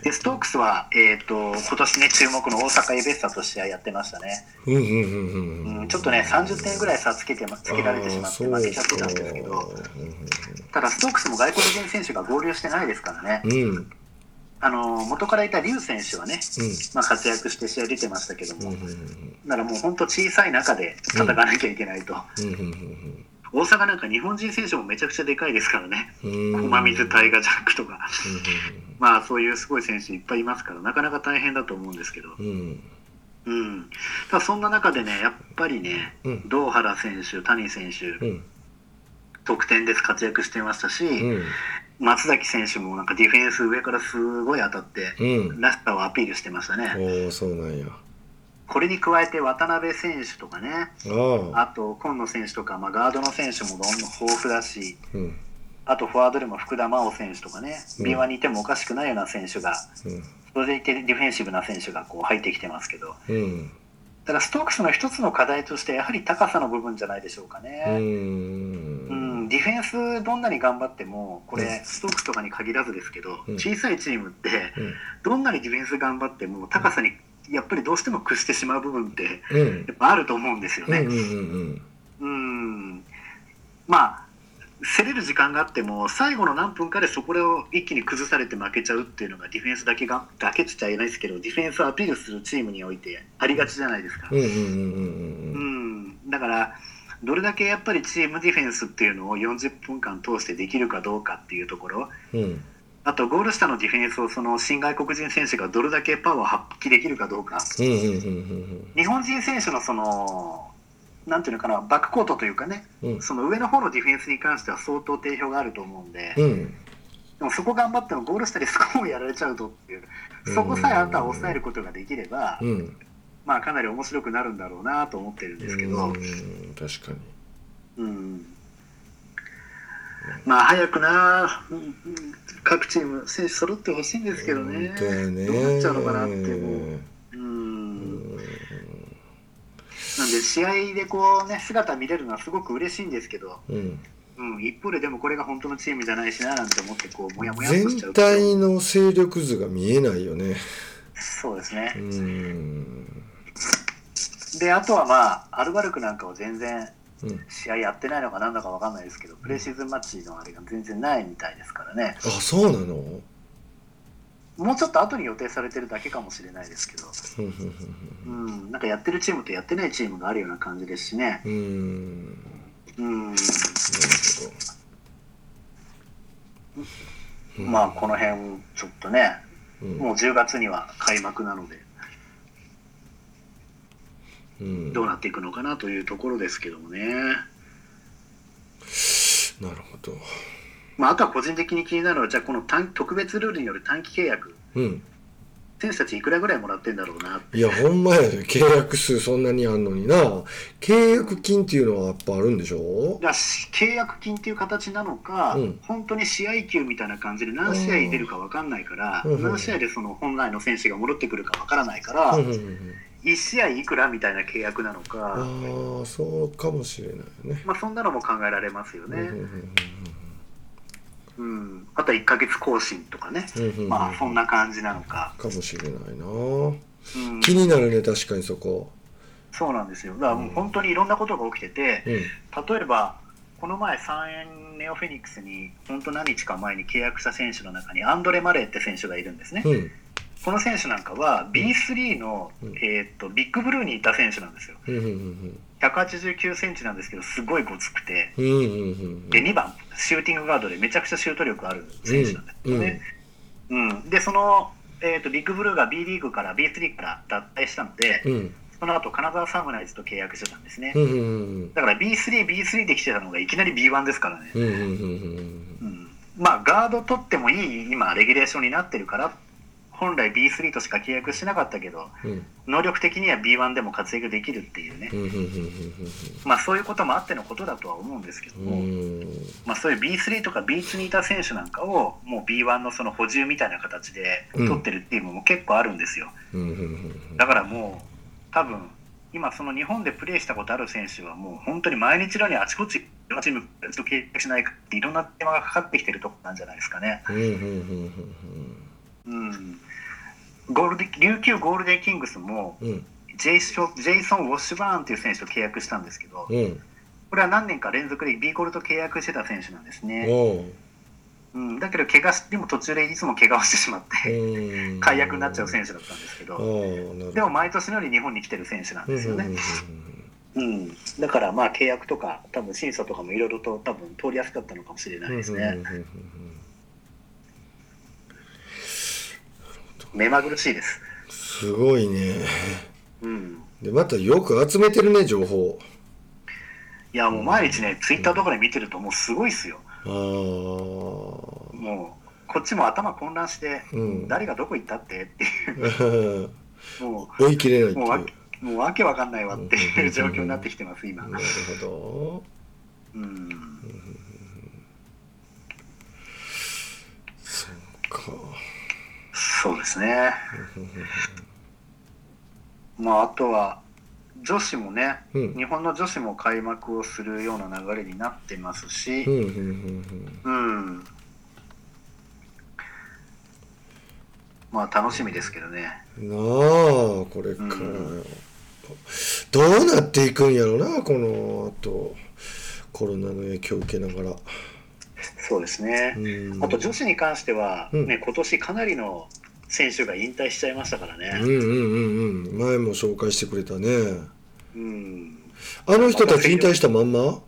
でストークスは、えー、と今年ね注目の大阪エベッサと試合やってましたね、うんうんうんうんうん。うん、ちょっとね30点ぐらい差つけてまつけられてしまって負けちゃってたんですけど。ただストークスも外国人選手が合流してないですからね。うん。うんうんあの元からいた劉選手はね、まあ、活躍して試合出てましたけども、うんうんだからもう本当小さい中で戦わなきゃいけないと、うんうん大阪なんか日本人選手もめちゃくちゃでかいですからね、駒水タイガージャックとか、うまあそういうすごい選手いっぱいいますから、なかなか大変だと思うんですけど、んうん。うん、ただそんな中でね、やっぱりね、うん。堂原選手、谷選手、うん。得点で活躍してましたし、うん。松崎選手もなんかディフェンス上からすごい当たって、うん。らしさをアピールしてましたね。おおそうなんやこれに加えて渡辺選手とかね、あと今野選手とか、まあ、ガードの選手もどんどん豊富だし、うん。あとフォワードでも福田真央選手とかね、うん。B1 にいてもおかしくないような選手が、うん。それでいてディフェンシブな選手がこう入ってきてますけど、うん。ただストークスの一つの課題として、やはり高さの部分じゃないでしょうかうね。うんん、ディフェンスどんなに頑張っても、これ、ストークスとかに限らずですけど、うん。小さいチームって、うん。どんなにディフェンス頑張っても、高さにやっぱりどうしても屈してしまう部分って、うん。やっぱあると思うんですよね。うんまあ競れる時間があっても最後の何分かでそこを一気に崩されて負けちゃうっていうのがディフェンスだけがだけちゃいないですけどディフェンスをアピールするチームにおいてありがちじゃないですか。だからどれだけやっぱりチームディフェンスっていうのを40分間通してできるかどうかっていうところ。うんうんあとゴール下のディフェンスをその新外国人選手がどれだけパワーを発揮できるかどうか。うんうんうん日本人選手のそのなんていうのかなバックコートというかねうん。その上の方のディフェンスに関しては相当定評があると思うんで、うん。でもそこ頑張ってもゴール下でスコアをやられちゃうとっていう、そこさえあんたは抑えることができれば、うん。まあかなり面白くなるんだろうなと思ってるんですけど、うん確かに。うん、まあ早くな、各チーム選手揃ってほしいんですけどね、ね。どうなっちゃうのかなってもう。うん。なんで試合でこうね姿見れるのはすごく嬉しいんですけど、うん。うん、一方ででもこれが本当のチームじゃないしななんて思ってこうモヤモヤっとしちゃ全体の勢力図が見えないよね。そうですね。う、ん。であとはまあアルバルクなんかは全然うん試合やってないのかなんだかわかんないですけどプレシーズンマッチのあれが全然ないみたいですからね。あそうなの？もうちょっと後に予定されてるだけかもしれないですけど、うん、なんかやってるチームとやってないチームがあるような感じですしね、うん。うん、なるほど。まあこの辺ちょっとねうん。もう10月には開幕なので。うんどうなっていくのかなというところですけどもね、なるほど。まあ、あとは個人的に気になるのはじゃあこの短特別ルールによる短期契約。うん。選手たちいくらぐらいもらってんだろうな。いやほんまや。で契約数そんなにあんのにな。契約金っていうのはやっぱあるんでしょ？だ契約金っていう形なのか、うん。本当に試合球みたいな感じで何試合出るか分かんないから、うん。何試合でその本来の選手が戻ってくるか分からないから、うん。うん。うん1試合いくらみたいな契約なのあか、あそうかもしれないよね。まあ、そんなのも考えられますよね。うんうんうん、あとは1ヶ月更新とかね、うんうんうん。まあそんな感じなのか、かもしれないな。うん、気になるね確かにそこ。そうなんですよ。だからもう本当にいろんなことが起きてて、うん。例えばこの前3円ネオフェニックスに本当何日か前に契約した選手の中にアンドレ・マレーって選手がいるんですね、うんこの選手なんかは B3 の、うん。えーっとビッグブルーにいた選手なんですよ。うんうんうん189センチなんですけどすごいごつくて。うんうんうんで2番シューティングガードでめちゃくちゃシュート力ある選手なんですよね、うんでその、えーっとビッグブルーが B リーグから B3 から脱退したので、うん。その後金沢サムライズと契約してたんですね、うんうんうんだから B3、B3 で来てたのがいきなり B1 ですからね、うん。まあ、ガード取ってもいい今、レギュレーションになってるから、本来 B3 としか契約してなかったけど、うん。能力的には B1 でも活躍できるっていうね、まあ、そういうこともあってのことだとは思うんですけどうんも、うん。まあ、そういう B3 とか B2 にいた選手なんかを、もう B1 のその補充みたいな形で取ってるチームも結構あるんですよ。だからもう、多分今、その日本でプレーしたことある選手は、もう本当に毎日のようにあちこち、いろんなチームと契約しないかって、いろんな電話がかかってきてるとこなんじゃないですかね。うん、ゴールデン琉球ゴールデンキングスもジェイソンジェイソン・ウォッシュバーンという選手と契約したんですけど、うん。これは何年か連続でコールと契約してた選手なんですね。おう。うん、だけど、怪我しでも途中でいつも怪我をしてしまって、うん。解約になっちゃう選手だったんですけど、でも毎年のように日本に来てる選手なんですよね。うんうん、だからまあ契約とか、多分審査とかもいろいろと多分通りやすかったのかもしれないですね。目まぐるしいです。すごいね。うん。でまたよく集めてるね情報。いやもう毎日ね、ツイッターとかで見てると、もうすごいっすよ。ああもう、こっちも頭混乱して、うん。誰がどこ行ったってっていう、も追い切れないっう、ていう。もうわもうわけわかんないわっていう状況になってきてます、今。なるほうん、どそうかそうですね。まあ、あとは、女子もね、うん。日本の女子も開幕をするような流れになってますしう、んうんうんうん。まあ、楽しみですけどね。うんなあこれからよ。どうなっていくんやろなこのあとコロナの影響を受けながら。そうですね。うん。あと女子に関しては、うん。ね、今年かなりの選手が引退しちゃいましたからうんね。うんうんうん前も紹介してくれたねうん。あの人たち引退したまんま？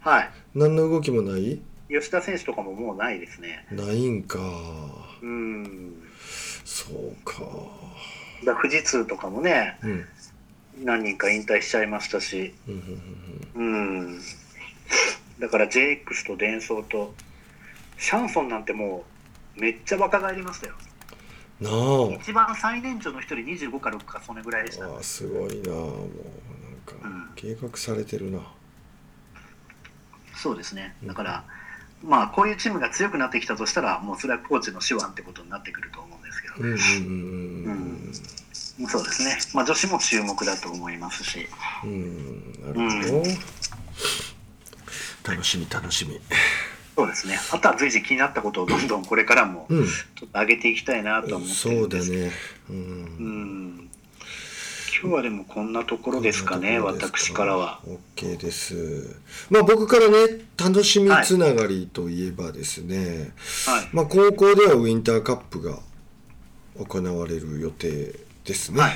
はい。何の動きもない？吉田選手とかももうないですね。ないんかうん。そうかだ富士通とかもね、うん何人か引退しちゃいましたし、うん。だから JX とデンソーと、シャンソンなんてもう、めっちゃ若返りましたよ。うんな一番最年長の一人25か6か、それぐらいでした。ああーすごいなもうなんかうん。計画されてるな。そうですね。だから、まあ、こういうチームが強くなってきたとしたら、もうそれはコーチの手腕ってことになってくると思うんですけど、うんうんうんそうですね。まあ、女子も注目だと思いますし、うんうんなるほど。楽しみ楽しみそうですね。あとは随時気になったことをどんどんこれからもうんちょっと上げていきたいなとは思ってそるうんだですけどねううんん。今日はでもこんなところですかね、こんなところです私からは。OK ですまあ僕からね楽しみつながりといえばですね、はい。まあ高校ではウィンターカップが行われる予定ですね、はい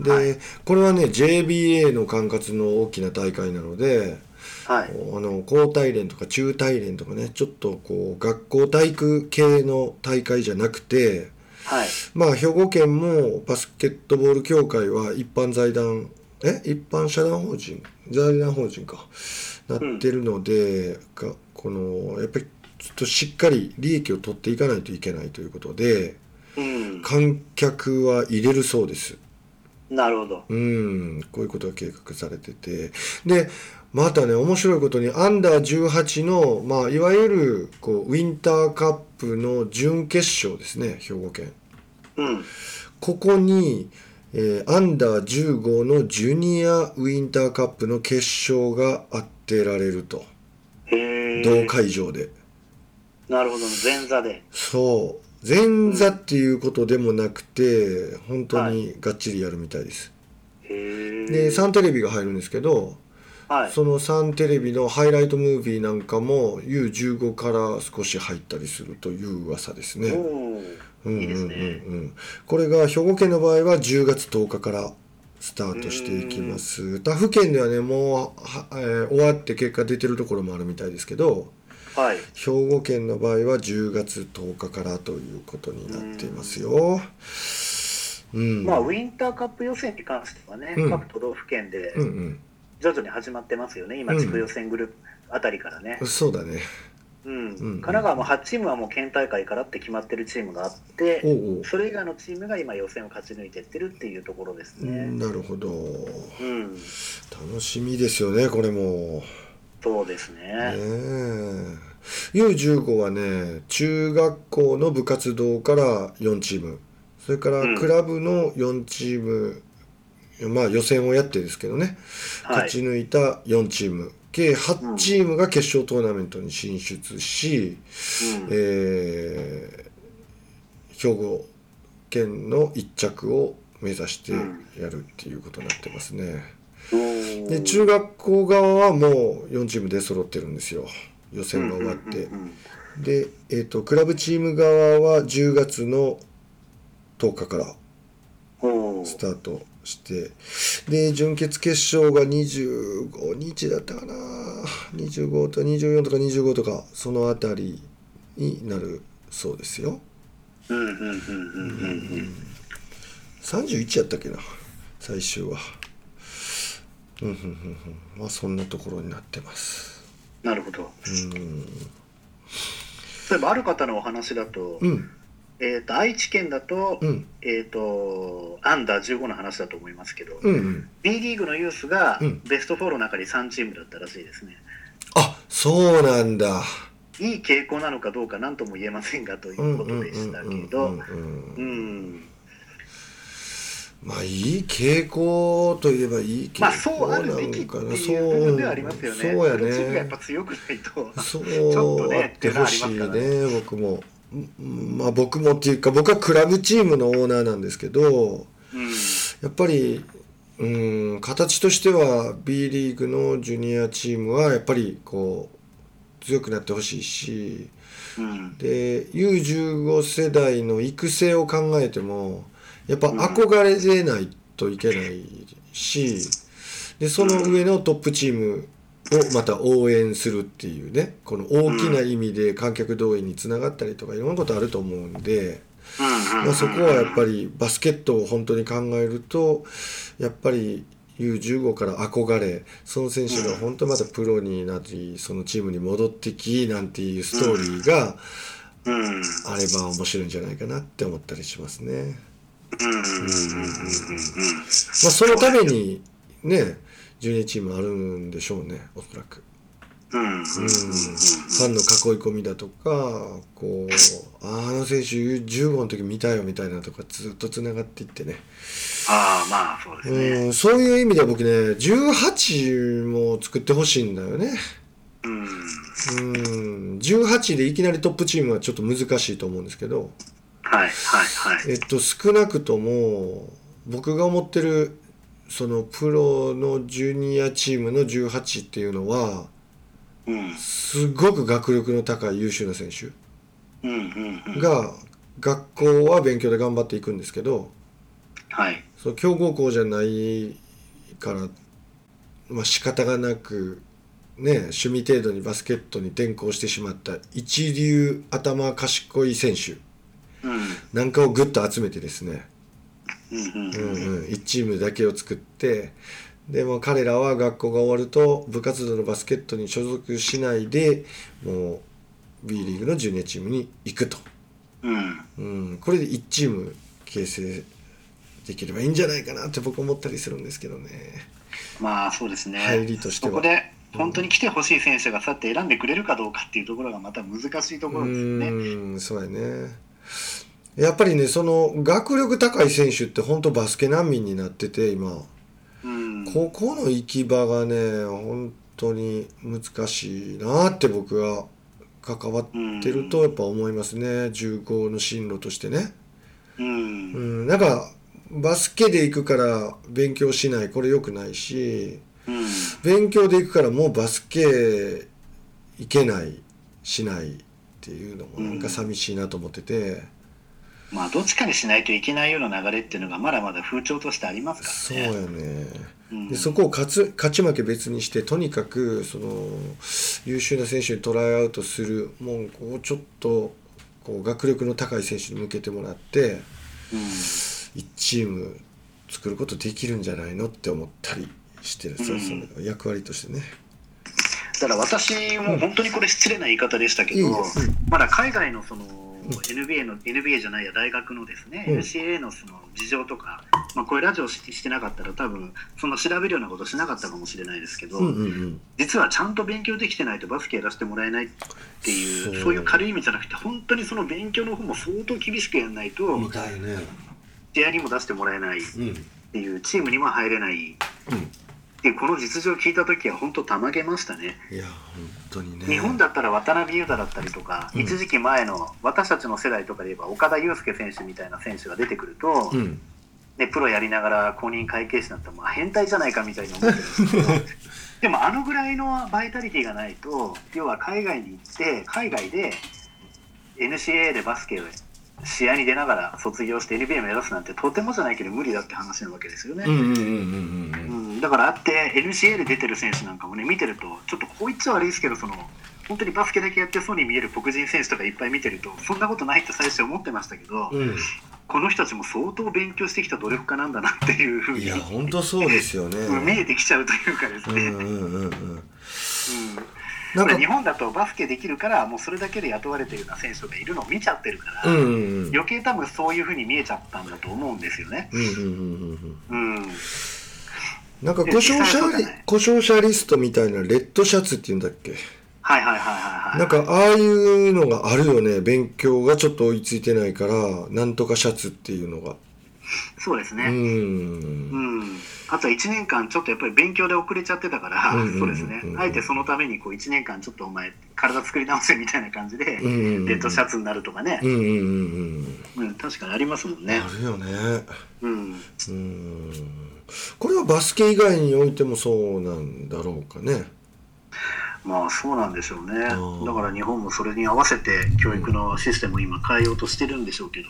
で、はいこれはね JBA の管轄の大きな大会なのではい。あの高体連とか中体連とかねちょっとこう学校体育系の大会じゃなくてはい。まあ兵庫県もバスケットボール協会は一般財団え？一般社団法人？財団法人かなってるので、がこのやっぱりちょっとしっかり利益を取っていかないといけないということで、うん。観客は入れるそうです。なるほど。うん、こういうことが計画されてて。で、またね、面白いことに、アンダー18の、まあ、いわゆる、こう、ウィンターカップの準決勝ですね、兵庫県。うん。ここに、えーアンダー15のジュニアウィンターカップの決勝が当てられると。同会場で。なるほど。前座で。そう。前座っていうことでもなくて、本当にがっちりやるみたいです。へえ。で、サンテレビが入るんですけど、はい。そのサンテレビのハイライトムービーなんかも U15 から少し入ったりするという噂ですね。おうんーうんうんいいですね。うん。これが兵庫県の場合は10月10日からスタートしていきます。他府県ではね、もうは、えー終わって結果出てるところもあるみたいですけど、はい。兵庫県の場合は10月10日からということになっていますよ。うん。まあ、ウィンターカップ予選に関してはね、うん各都道府県でうん徐々に始まってますよね。今、うん地区予選グループあたりからねうん。。そうだね。うん。うん神奈川も8チームはもう県大会からって決まってるチームがあって、おうおう。それ以外のチームが今予選を勝ち抜いてってるっていうところですね。なるほど。うん。楽しみですよね、これも。そうですねね。え。U15 はね、中学校の部活動から4チーム、それからうんクラブの4チーム、まあ予選をやってですけどね、はい。勝ち抜いた4チーム、計8チームが決勝トーナメントに進出し、うんえー兵庫県の1着を目指してやるっていうことになってますね。で中学校側はもう4チーム出揃ってるんですよ。予選が終わって、で、えー、とクラブチーム側は10月の10日からスタートして。で準決決勝が25日だったかな。25とか24とか25とかそのあたりになるそうですよ。うんうんうんうんうんうん。31やったっけな最終はうんうんうんうん。まあそんなところになってます。なるほど。うん。例えばある方のお話だと、うん。えー、と愛知県だと,、うん。えー、とアンダー15の話だと思いますけど、うんうん。B リーグのユースがうん。ベスト4の中に3チームだったらしいですね。あそうなんだ。いい傾向なのかどうか何とも言えませんがということでしたけど。うんうんうんうん。うんまあいい傾向といえばいい傾向まあそうあるべきっていう部分ではありますよね。そうやプロチームがやっねぱ強くないと。そうちょっとねあってほしいっていうのはありね僕も。うんまあ僕もっていうか僕はクラブチームのオーナーなんですけどうん。やっぱりうん形としては B リーグのジュニアチームはやっぱりこう強くなってほしいしうん。で U15 世代の育成を考えてもやっぱ憧れでないといけないしでその上のトップチームをまた応援するっていうねこの大きな意味で観客動員につながったりとかいろんなことあると思うんで、まあ、そこはやっぱりバスケットを本当に考えるとやっぱり U15 から憧れその選手が本当またプロになりそのチームに戻ってきなんていうストーリーがうん。あれば面白いんじゃないかなって思ったりしますね。うんうんうんうんうんうん。まあ、そのためにねジュニアチームあるんでしょうねおそらく。うん、ファンの囲い込みだとかこうあの選手15の時見たよみたいなとかずっとつながっていってね、ああまあそうですね。うん、そういう意味では僕ね18も作ってほしいんだよね。うん。うん、18でいきなりトップチームはちょっと難しいと思うんですけど、はいはいはい。えっと、少なくとも僕が思ってるそのプロのジュニアチームの18っていうのはうんすごく学力の高い優秀な選手。が学校は勉強で頑張っていくんですけどはい。その強豪校じゃないから、まあ仕方がなくね趣味程度にバスケットに転向してしまった一流頭賢い選手うんなんかをぐっと集めてですね。うんうんうんうん。うん、1チームだけを作ってでも彼らは学校が終わると部活動のバスケットに所属しないでもう B リーグのジュニアチームに行くと。うん。うん、これで1チーム形成できればいいんじゃないかなって僕思ったりするんですけどね。まあそうですね。入りとしては。そこで本当に来てほしい選手がさって選んでくれるかどうかっていうところがまた難しいところですよね。うん。そうやねやっぱりねその学力高い選手って本当バスケ難民になってて今。うん。ここの行き場がね本当に難しいなって僕が関わってるとやっぱ思いますね。重工の進路としてね。うん。うん、なんかバスケで行くから勉強しない。これ良くないし。うん。勉強で行くからもうバスケ行けない。しないっていうのもなんか寂しいなと思ってて、まあどっちかにしないといけないような流れっていうのがまだまだ風潮としてありますそうからね。やね。うん。でそこを勝つ勝ち負け別にしてとにかくその優秀な選手にトライアウトするもうこうちょっとこう学力の高い選手に向けてもらってうん。1チーム作ることできるんじゃないのって思ったりしてる、そううん。その役割としてね。だから私も本当にこれ失礼な言い方でしたけど、いいよまだ海外のそのん。NBA の NBA じゃないや大学のですね、うん。NCAA のその事情とか、まあ、こういうラジオししてなかったら多分その調べるようなことしなかったかもしれないですけど、うんうんうん。実はちゃんと勉強できてないとバスケやらせてもらえないっていうそう。いう軽い意味じゃなくて本当にその勉強の方も相当厳しくやらないとみたいね。試合にも出してもらえないっうんていうチームにも入れない。うこの実情を聞いた時は本当たまげましたね。いや本当にね。日本だったら渡辺裕太だったりとか、うん一時期前の私たちの世代とかで言えば岡田祐介選手みたいな選手が出てくると、うんでプロやりながら公認会計士になったらまあ変態じゃないかみたいに思ってるんですけど でもあのぐらいのバイタリティがないと要は海外に行って海外で NCAA でバスケを試合に出ながら卒業して NBA 目指すなんてとてもじゃないけど無理だって話なわけですよね。うんうんうんうんうんうん、だからあって NCA で出てる選手なんかもね見てるとちょっとこう言っちゃ悪いですけどその本当にバスケだけやってそうに見える黒人選手とかいっぱい見てるとそんなことないって最初思ってましたけど、うん。この人たちも相当勉強してきた努力家なんだなっていうふうにいや本当そうですよね。う ん見えてきちゃうというかですね、うんうんうんうん。うんなんか日本だとバスケできるからもうそれだけで雇われてるような選手がいるのを見ちゃってるから、うんうんうん。余計多分そういうふうに見えちゃったんだと思うんですよね。うんうんうんうんうん。うんなんか故障者故障者リストみたいなレッドシャツっていうんだっけ？はいはいはいはいはい。なんかああいうのがあるよね。勉強がちょっと追いついてないからなんとかシャツっていうのが。うそうですね。ん。うん、あと1年間ちょっとやっぱり勉強で遅れちゃってたから、そうですねあえてそのためにこう1年間ちょっとお前体作り直せみたいな感じで、レッドシャツになるとかねう、んうんうんうん。うん、確かにありますもんねあ、るよね。うん、うん。これはバスケ以外においてもそうなんだろうかね。まあそうなんでしょうね。だん。から日本もそれに合わせて教育のシステムを今変えようとしてるんでしょうけど。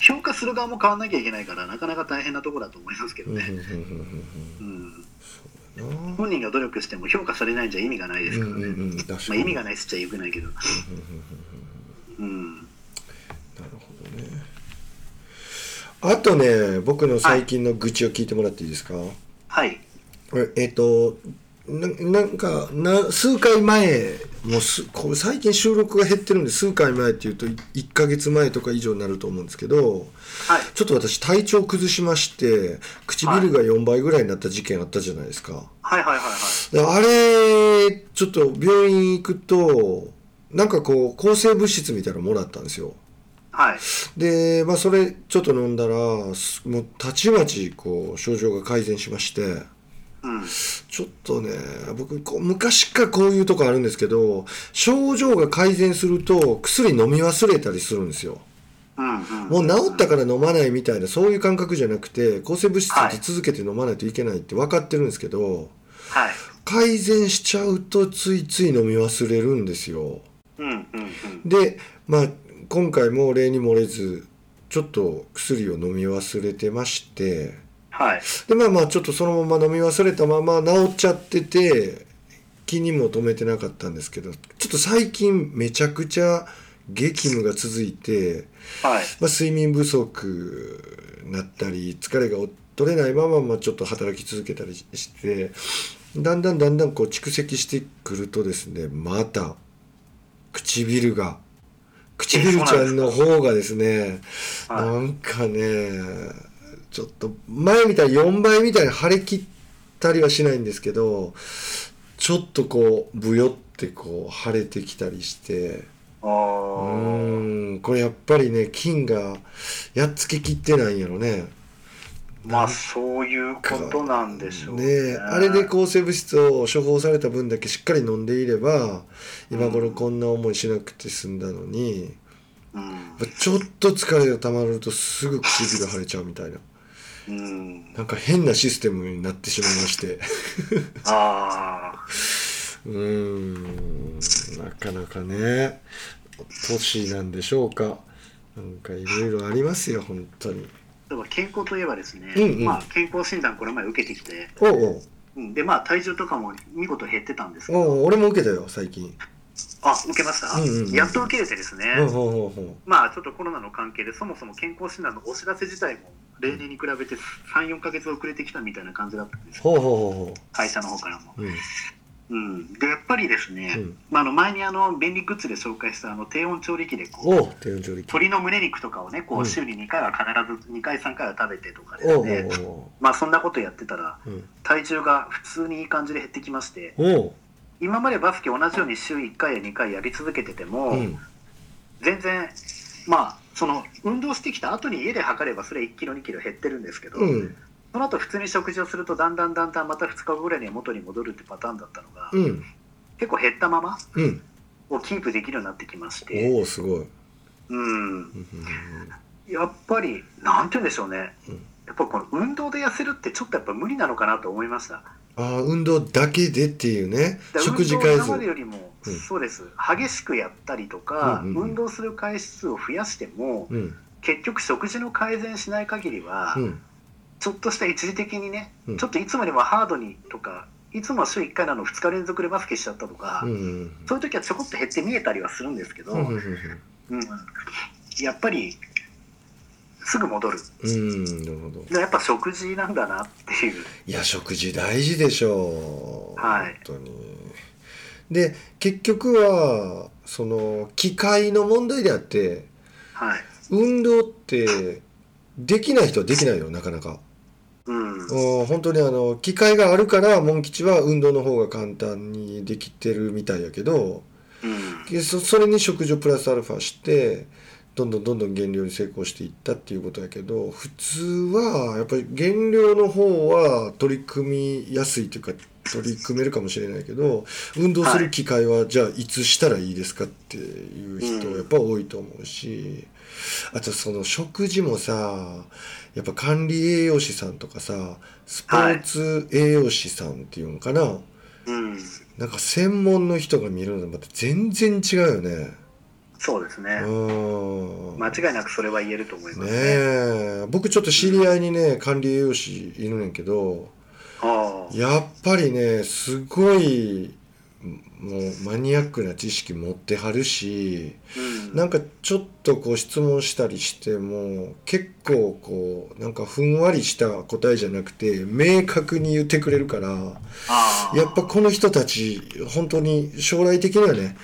評価する側も変わんなきゃいけないからなかなか大変なところだと思いますけどね。本人が努力しても評価されないんじゃ意味がないですからね、うんうんうん確かに。まあ、意味がないっつっちゃよくないけど、うん、なるほどね。あとね、僕の最近の愚痴を聞いてもらっていいですか？はい。えっ、とななんかな数回前もうすこう最近収録が減ってるんで数回前っていうと1ヶ月前とか以上になると思うんですけどはい。ちょっと私体調崩しまして唇が4倍ぐらいになった事件あったじゃないですか。はい。はい。はい。はい。であれちょっと病院行くとなんかこう抗生物質みたいなのもらったんですよ。はい。でまあそれちょっと飲んだらすもうたちまちこう症状が改善しましてうん。ちょっとね僕昔からこういうとこあるんですけど症状が改善すると薬飲み忘れたりするんですよ。もう治ったから飲まないみたいなそういう感覚じゃなくて抗生物質って続けて飲まないといけないって分かってるんですけどはい。改善しちゃうとついつい飲み忘れるんですよ。でまあ今回も例に漏れずちょっと薬を飲み忘れてましてはい。でまあまあちょっとそのまま飲み忘れたまま治っちゃってて気にも留めてなかったんですけどちょっと最近めちゃくちゃ激務が続いて、はい。まあ、睡眠不足になったり疲れが取れないまままあちょっと働き続けたりしてだんだんだんだんこう蓄積してくるとですねまた唇が唇ちゃんの方がですね、はい。なんかね、ちょっと前みたいに4倍みたいに腫れ切ったりはしないんですけど、ちょっとこう、ブヨってこう腫れてきたりして、あうん、これやっぱりね、菌がやっつけきってないんやろね。まあそういうことなんでしょうね。え。あれで抗生物質を処方された分だけしっかり飲んでいれば今頃こんな思いしなくて済んだのに、うん。ちょっと疲れが溜まるとすぐ唇腫れちゃうみたいなうん。なんか変なシステムになってしまいまして。ああうーん。なかなかね年なんでしょうか。なんかいろいろありますよ本当に。例えば健康といえばですね、うんうん。まあ、健康診断この前受けてきて、おうおう。うん。でまあ体重とかも見事減ってたんですけど。俺も受けたよ最近。あ受けました、うんうんうん。やっと受けれてですね、ほうほうほうほまあちょっとコロナの関係でそもそも健康診断のお知らせ自体も例年に比べて34か月遅れてきたみたいな感じだったんですほうほうほうほ会社の方からも、ううん。うん、でやっぱりですね、うん。まあ、あの前にあの便利グッズで紹介したあの低温調理器でこうおう低温調理器。鶏の胸肉とかをねこう週に2回は必ず2回3回は食べてとかですね、まあそんなことやってたらううん。体重が普通にいい感じで減ってきまして今までバスケ同じように週1回や2回やり続けてても、うん。全然まあその運動してきた後に家で測ればそれ1キロ2キロ減ってるんですけど、うん。その後普通に食事をするとだんだんだんだんまた2日後ぐらいには元に戻るってパターンだったのが、うん。結構減ったままうん。をキープできるようになってきまして、おおすごい。うん、うんやっぱりなんて言うんでしょうね、うん。やっぱこの運動で痩せるってちょっとやっぱ無理なのかなと思いました。ああ運動だけでっていうね食事変え運動を今までずよりも、うん。そうです。激しくやったりとか、うんうんうん。運動する回数を増やしてもうん。結局食事の改善しない限りは、うん。ちょっとした一時的にね、うん。ちょっといつもよりもハードにとかいつもは週1回なの2日連続でバスケしちゃったとか、うんうんそういう時はちょこっと減って見えたりはするんですけど、うんやっぱりすぐ戻る。うんなるほど。でやっぱ食事なんだなっていう。いや食事大事でしょう。はい。本当にで結局はその機械の問題であってはい。運動ってできない人はできないよなかなか。うん。うん本当にあの機械があるからモン吉は運動の方が簡単にできてるみたいやけどうん。そそれに食事をプラスアルファしてどんどんどんどん減量に成功していったっていうことやけど普通はやっぱり減量の方は取り組みやすいというか取り組めるかもしれないけど運動する機会はじゃあいつしたらいいですかっていう人うん。やっぱ多いと思うしあとその食事もさやっぱ管理栄養士さんとかさスポーツ栄養士さんっていうのかな、うん。なんか専門の人が見るのとまた全然違うよね。そうですね。うん。間違いなくそれは言えると思いますね。ねえ。僕ちょっと知り合いにね管理栄養士いるねんけどやっぱりねすごいもうマニアックな知識持ってはるしうん。なんかちょっとこう質問したりしても結構こうなんかふんわりした答えじゃなくて明確に言ってくれるからやっぱこの人たち本当に将来的にはね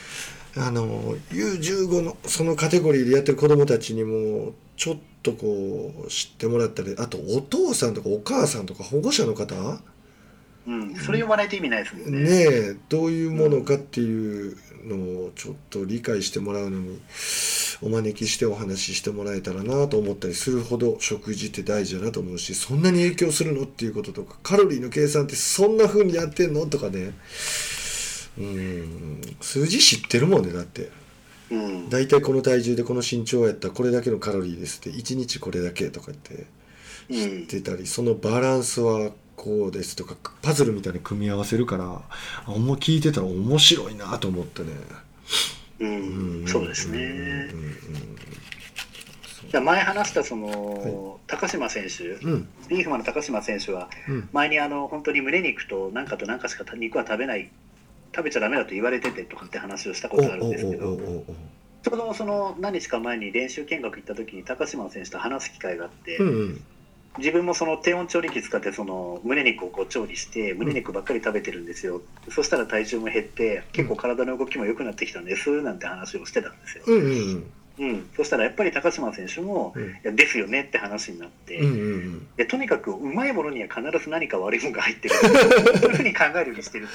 あの U15 のそのカテゴリーでやってる子供たちにもちょっとこう知ってもらったりあとお父さんとかお母さんとか保護者の方うん、それ呼ばないと意味ないですもんね。ねえどういうものかっていうのをちょっと理解してもらうのにお招きしてお話ししてもらえたらなと思ったりするほど食事って大事だなと思うしそんなに影響するのっていうこととかカロリーの計算ってそんな風にやってんのとかね。うん。数字知ってるもんねだって。うん。大体この体重でこの身長やったらこれだけのカロリーですって。1日これだけとかって。うん。出たりそのバランスはこうですとかパズルみたいに組み合わせるからあもう聞いてたら面白いなと思ってね。うんそうですね。うんうん前話したその、高島選手うん。リーフマンの高島選手はうん。前にあの本当に胸肉と何かと何かしか肉は食べない食べちゃダメだと言われててとかって話をしたことあるんですけどちょうどその何日か前に練習見学行った時に高島選手と話す機会があって、うんうん自分もその低温調理器使ってその胸肉をこう調理して胸肉ばっかり食べてるんですよ、そしたら体重も減って結構体の動きも良くなってきたんですなんて話をしてたんですよ。うんうんうん、そしたらやっぱり高島選手も、うん。いやですよねって話になって、うんうんでとにかくうまいものには必ず何か悪いものが入ってる。そういうふうに考えるようにしてる。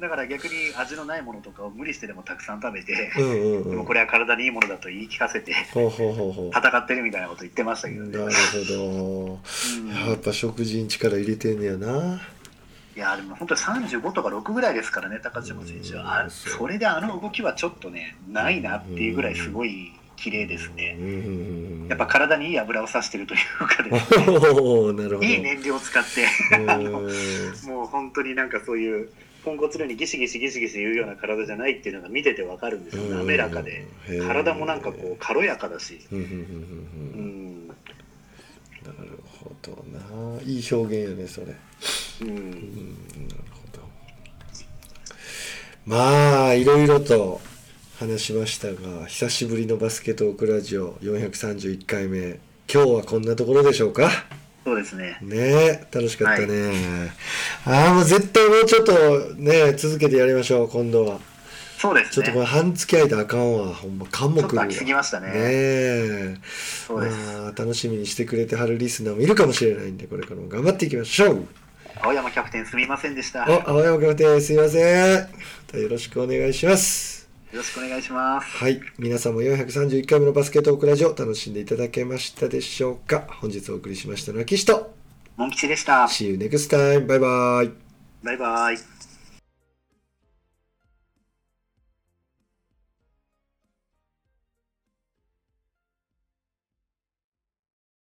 だから逆に味のないものとかを無理してでもたくさん食べて、ううんうんうん。でもこれは体にいいものだと言い聞かせて戦ってるみたいなこと言ってましたけどね、なるほうん。どやっぱ食事に力入れてんねやないやでも本当に35とか6ぐらいですからね高島選手は。それであの動きはちょっとねないなっていうぐらいすごい綺麗ですね。やっぱ体にいい油をさしてるというかですね。いい燃料を使って。うん。あのもう本当になんかそういうポンコツのようにギシギシギシギシ言うような体じゃないっていうのが見ててわかるんですよ。うん。滑らかで。体もなんかこう軽やかだし。うんなるほどな。いい表現やねそれ。うん。うんなるほど。まあいろいろと話しましたが久しぶりのバスケトークラジオ431回目。今日はこんなところでしょうか？そうですね。ねえ楽しかったね、ああもう絶対もうちょっとね続けてやりましょう今度はそうですちょっとこねれ半月空いたらあかんわ。ほんま関目ちょっと空きすぎましたね。ねえ。そうです。まあ楽しみにしてくれてはるリスナーもいるかもしれないんでこれからも頑張っていきましょう。青山キャプテンすみませんでした。青山キャプテンすいません。よろしくお願いします。ろしくお願いします。はい。皆さんも431回目のバスケットオークラジオ楽しんでいただけましたでしょうか。本日お送りしましたのは岸と。モン吉でした。See you next time バイバイ。バイバイ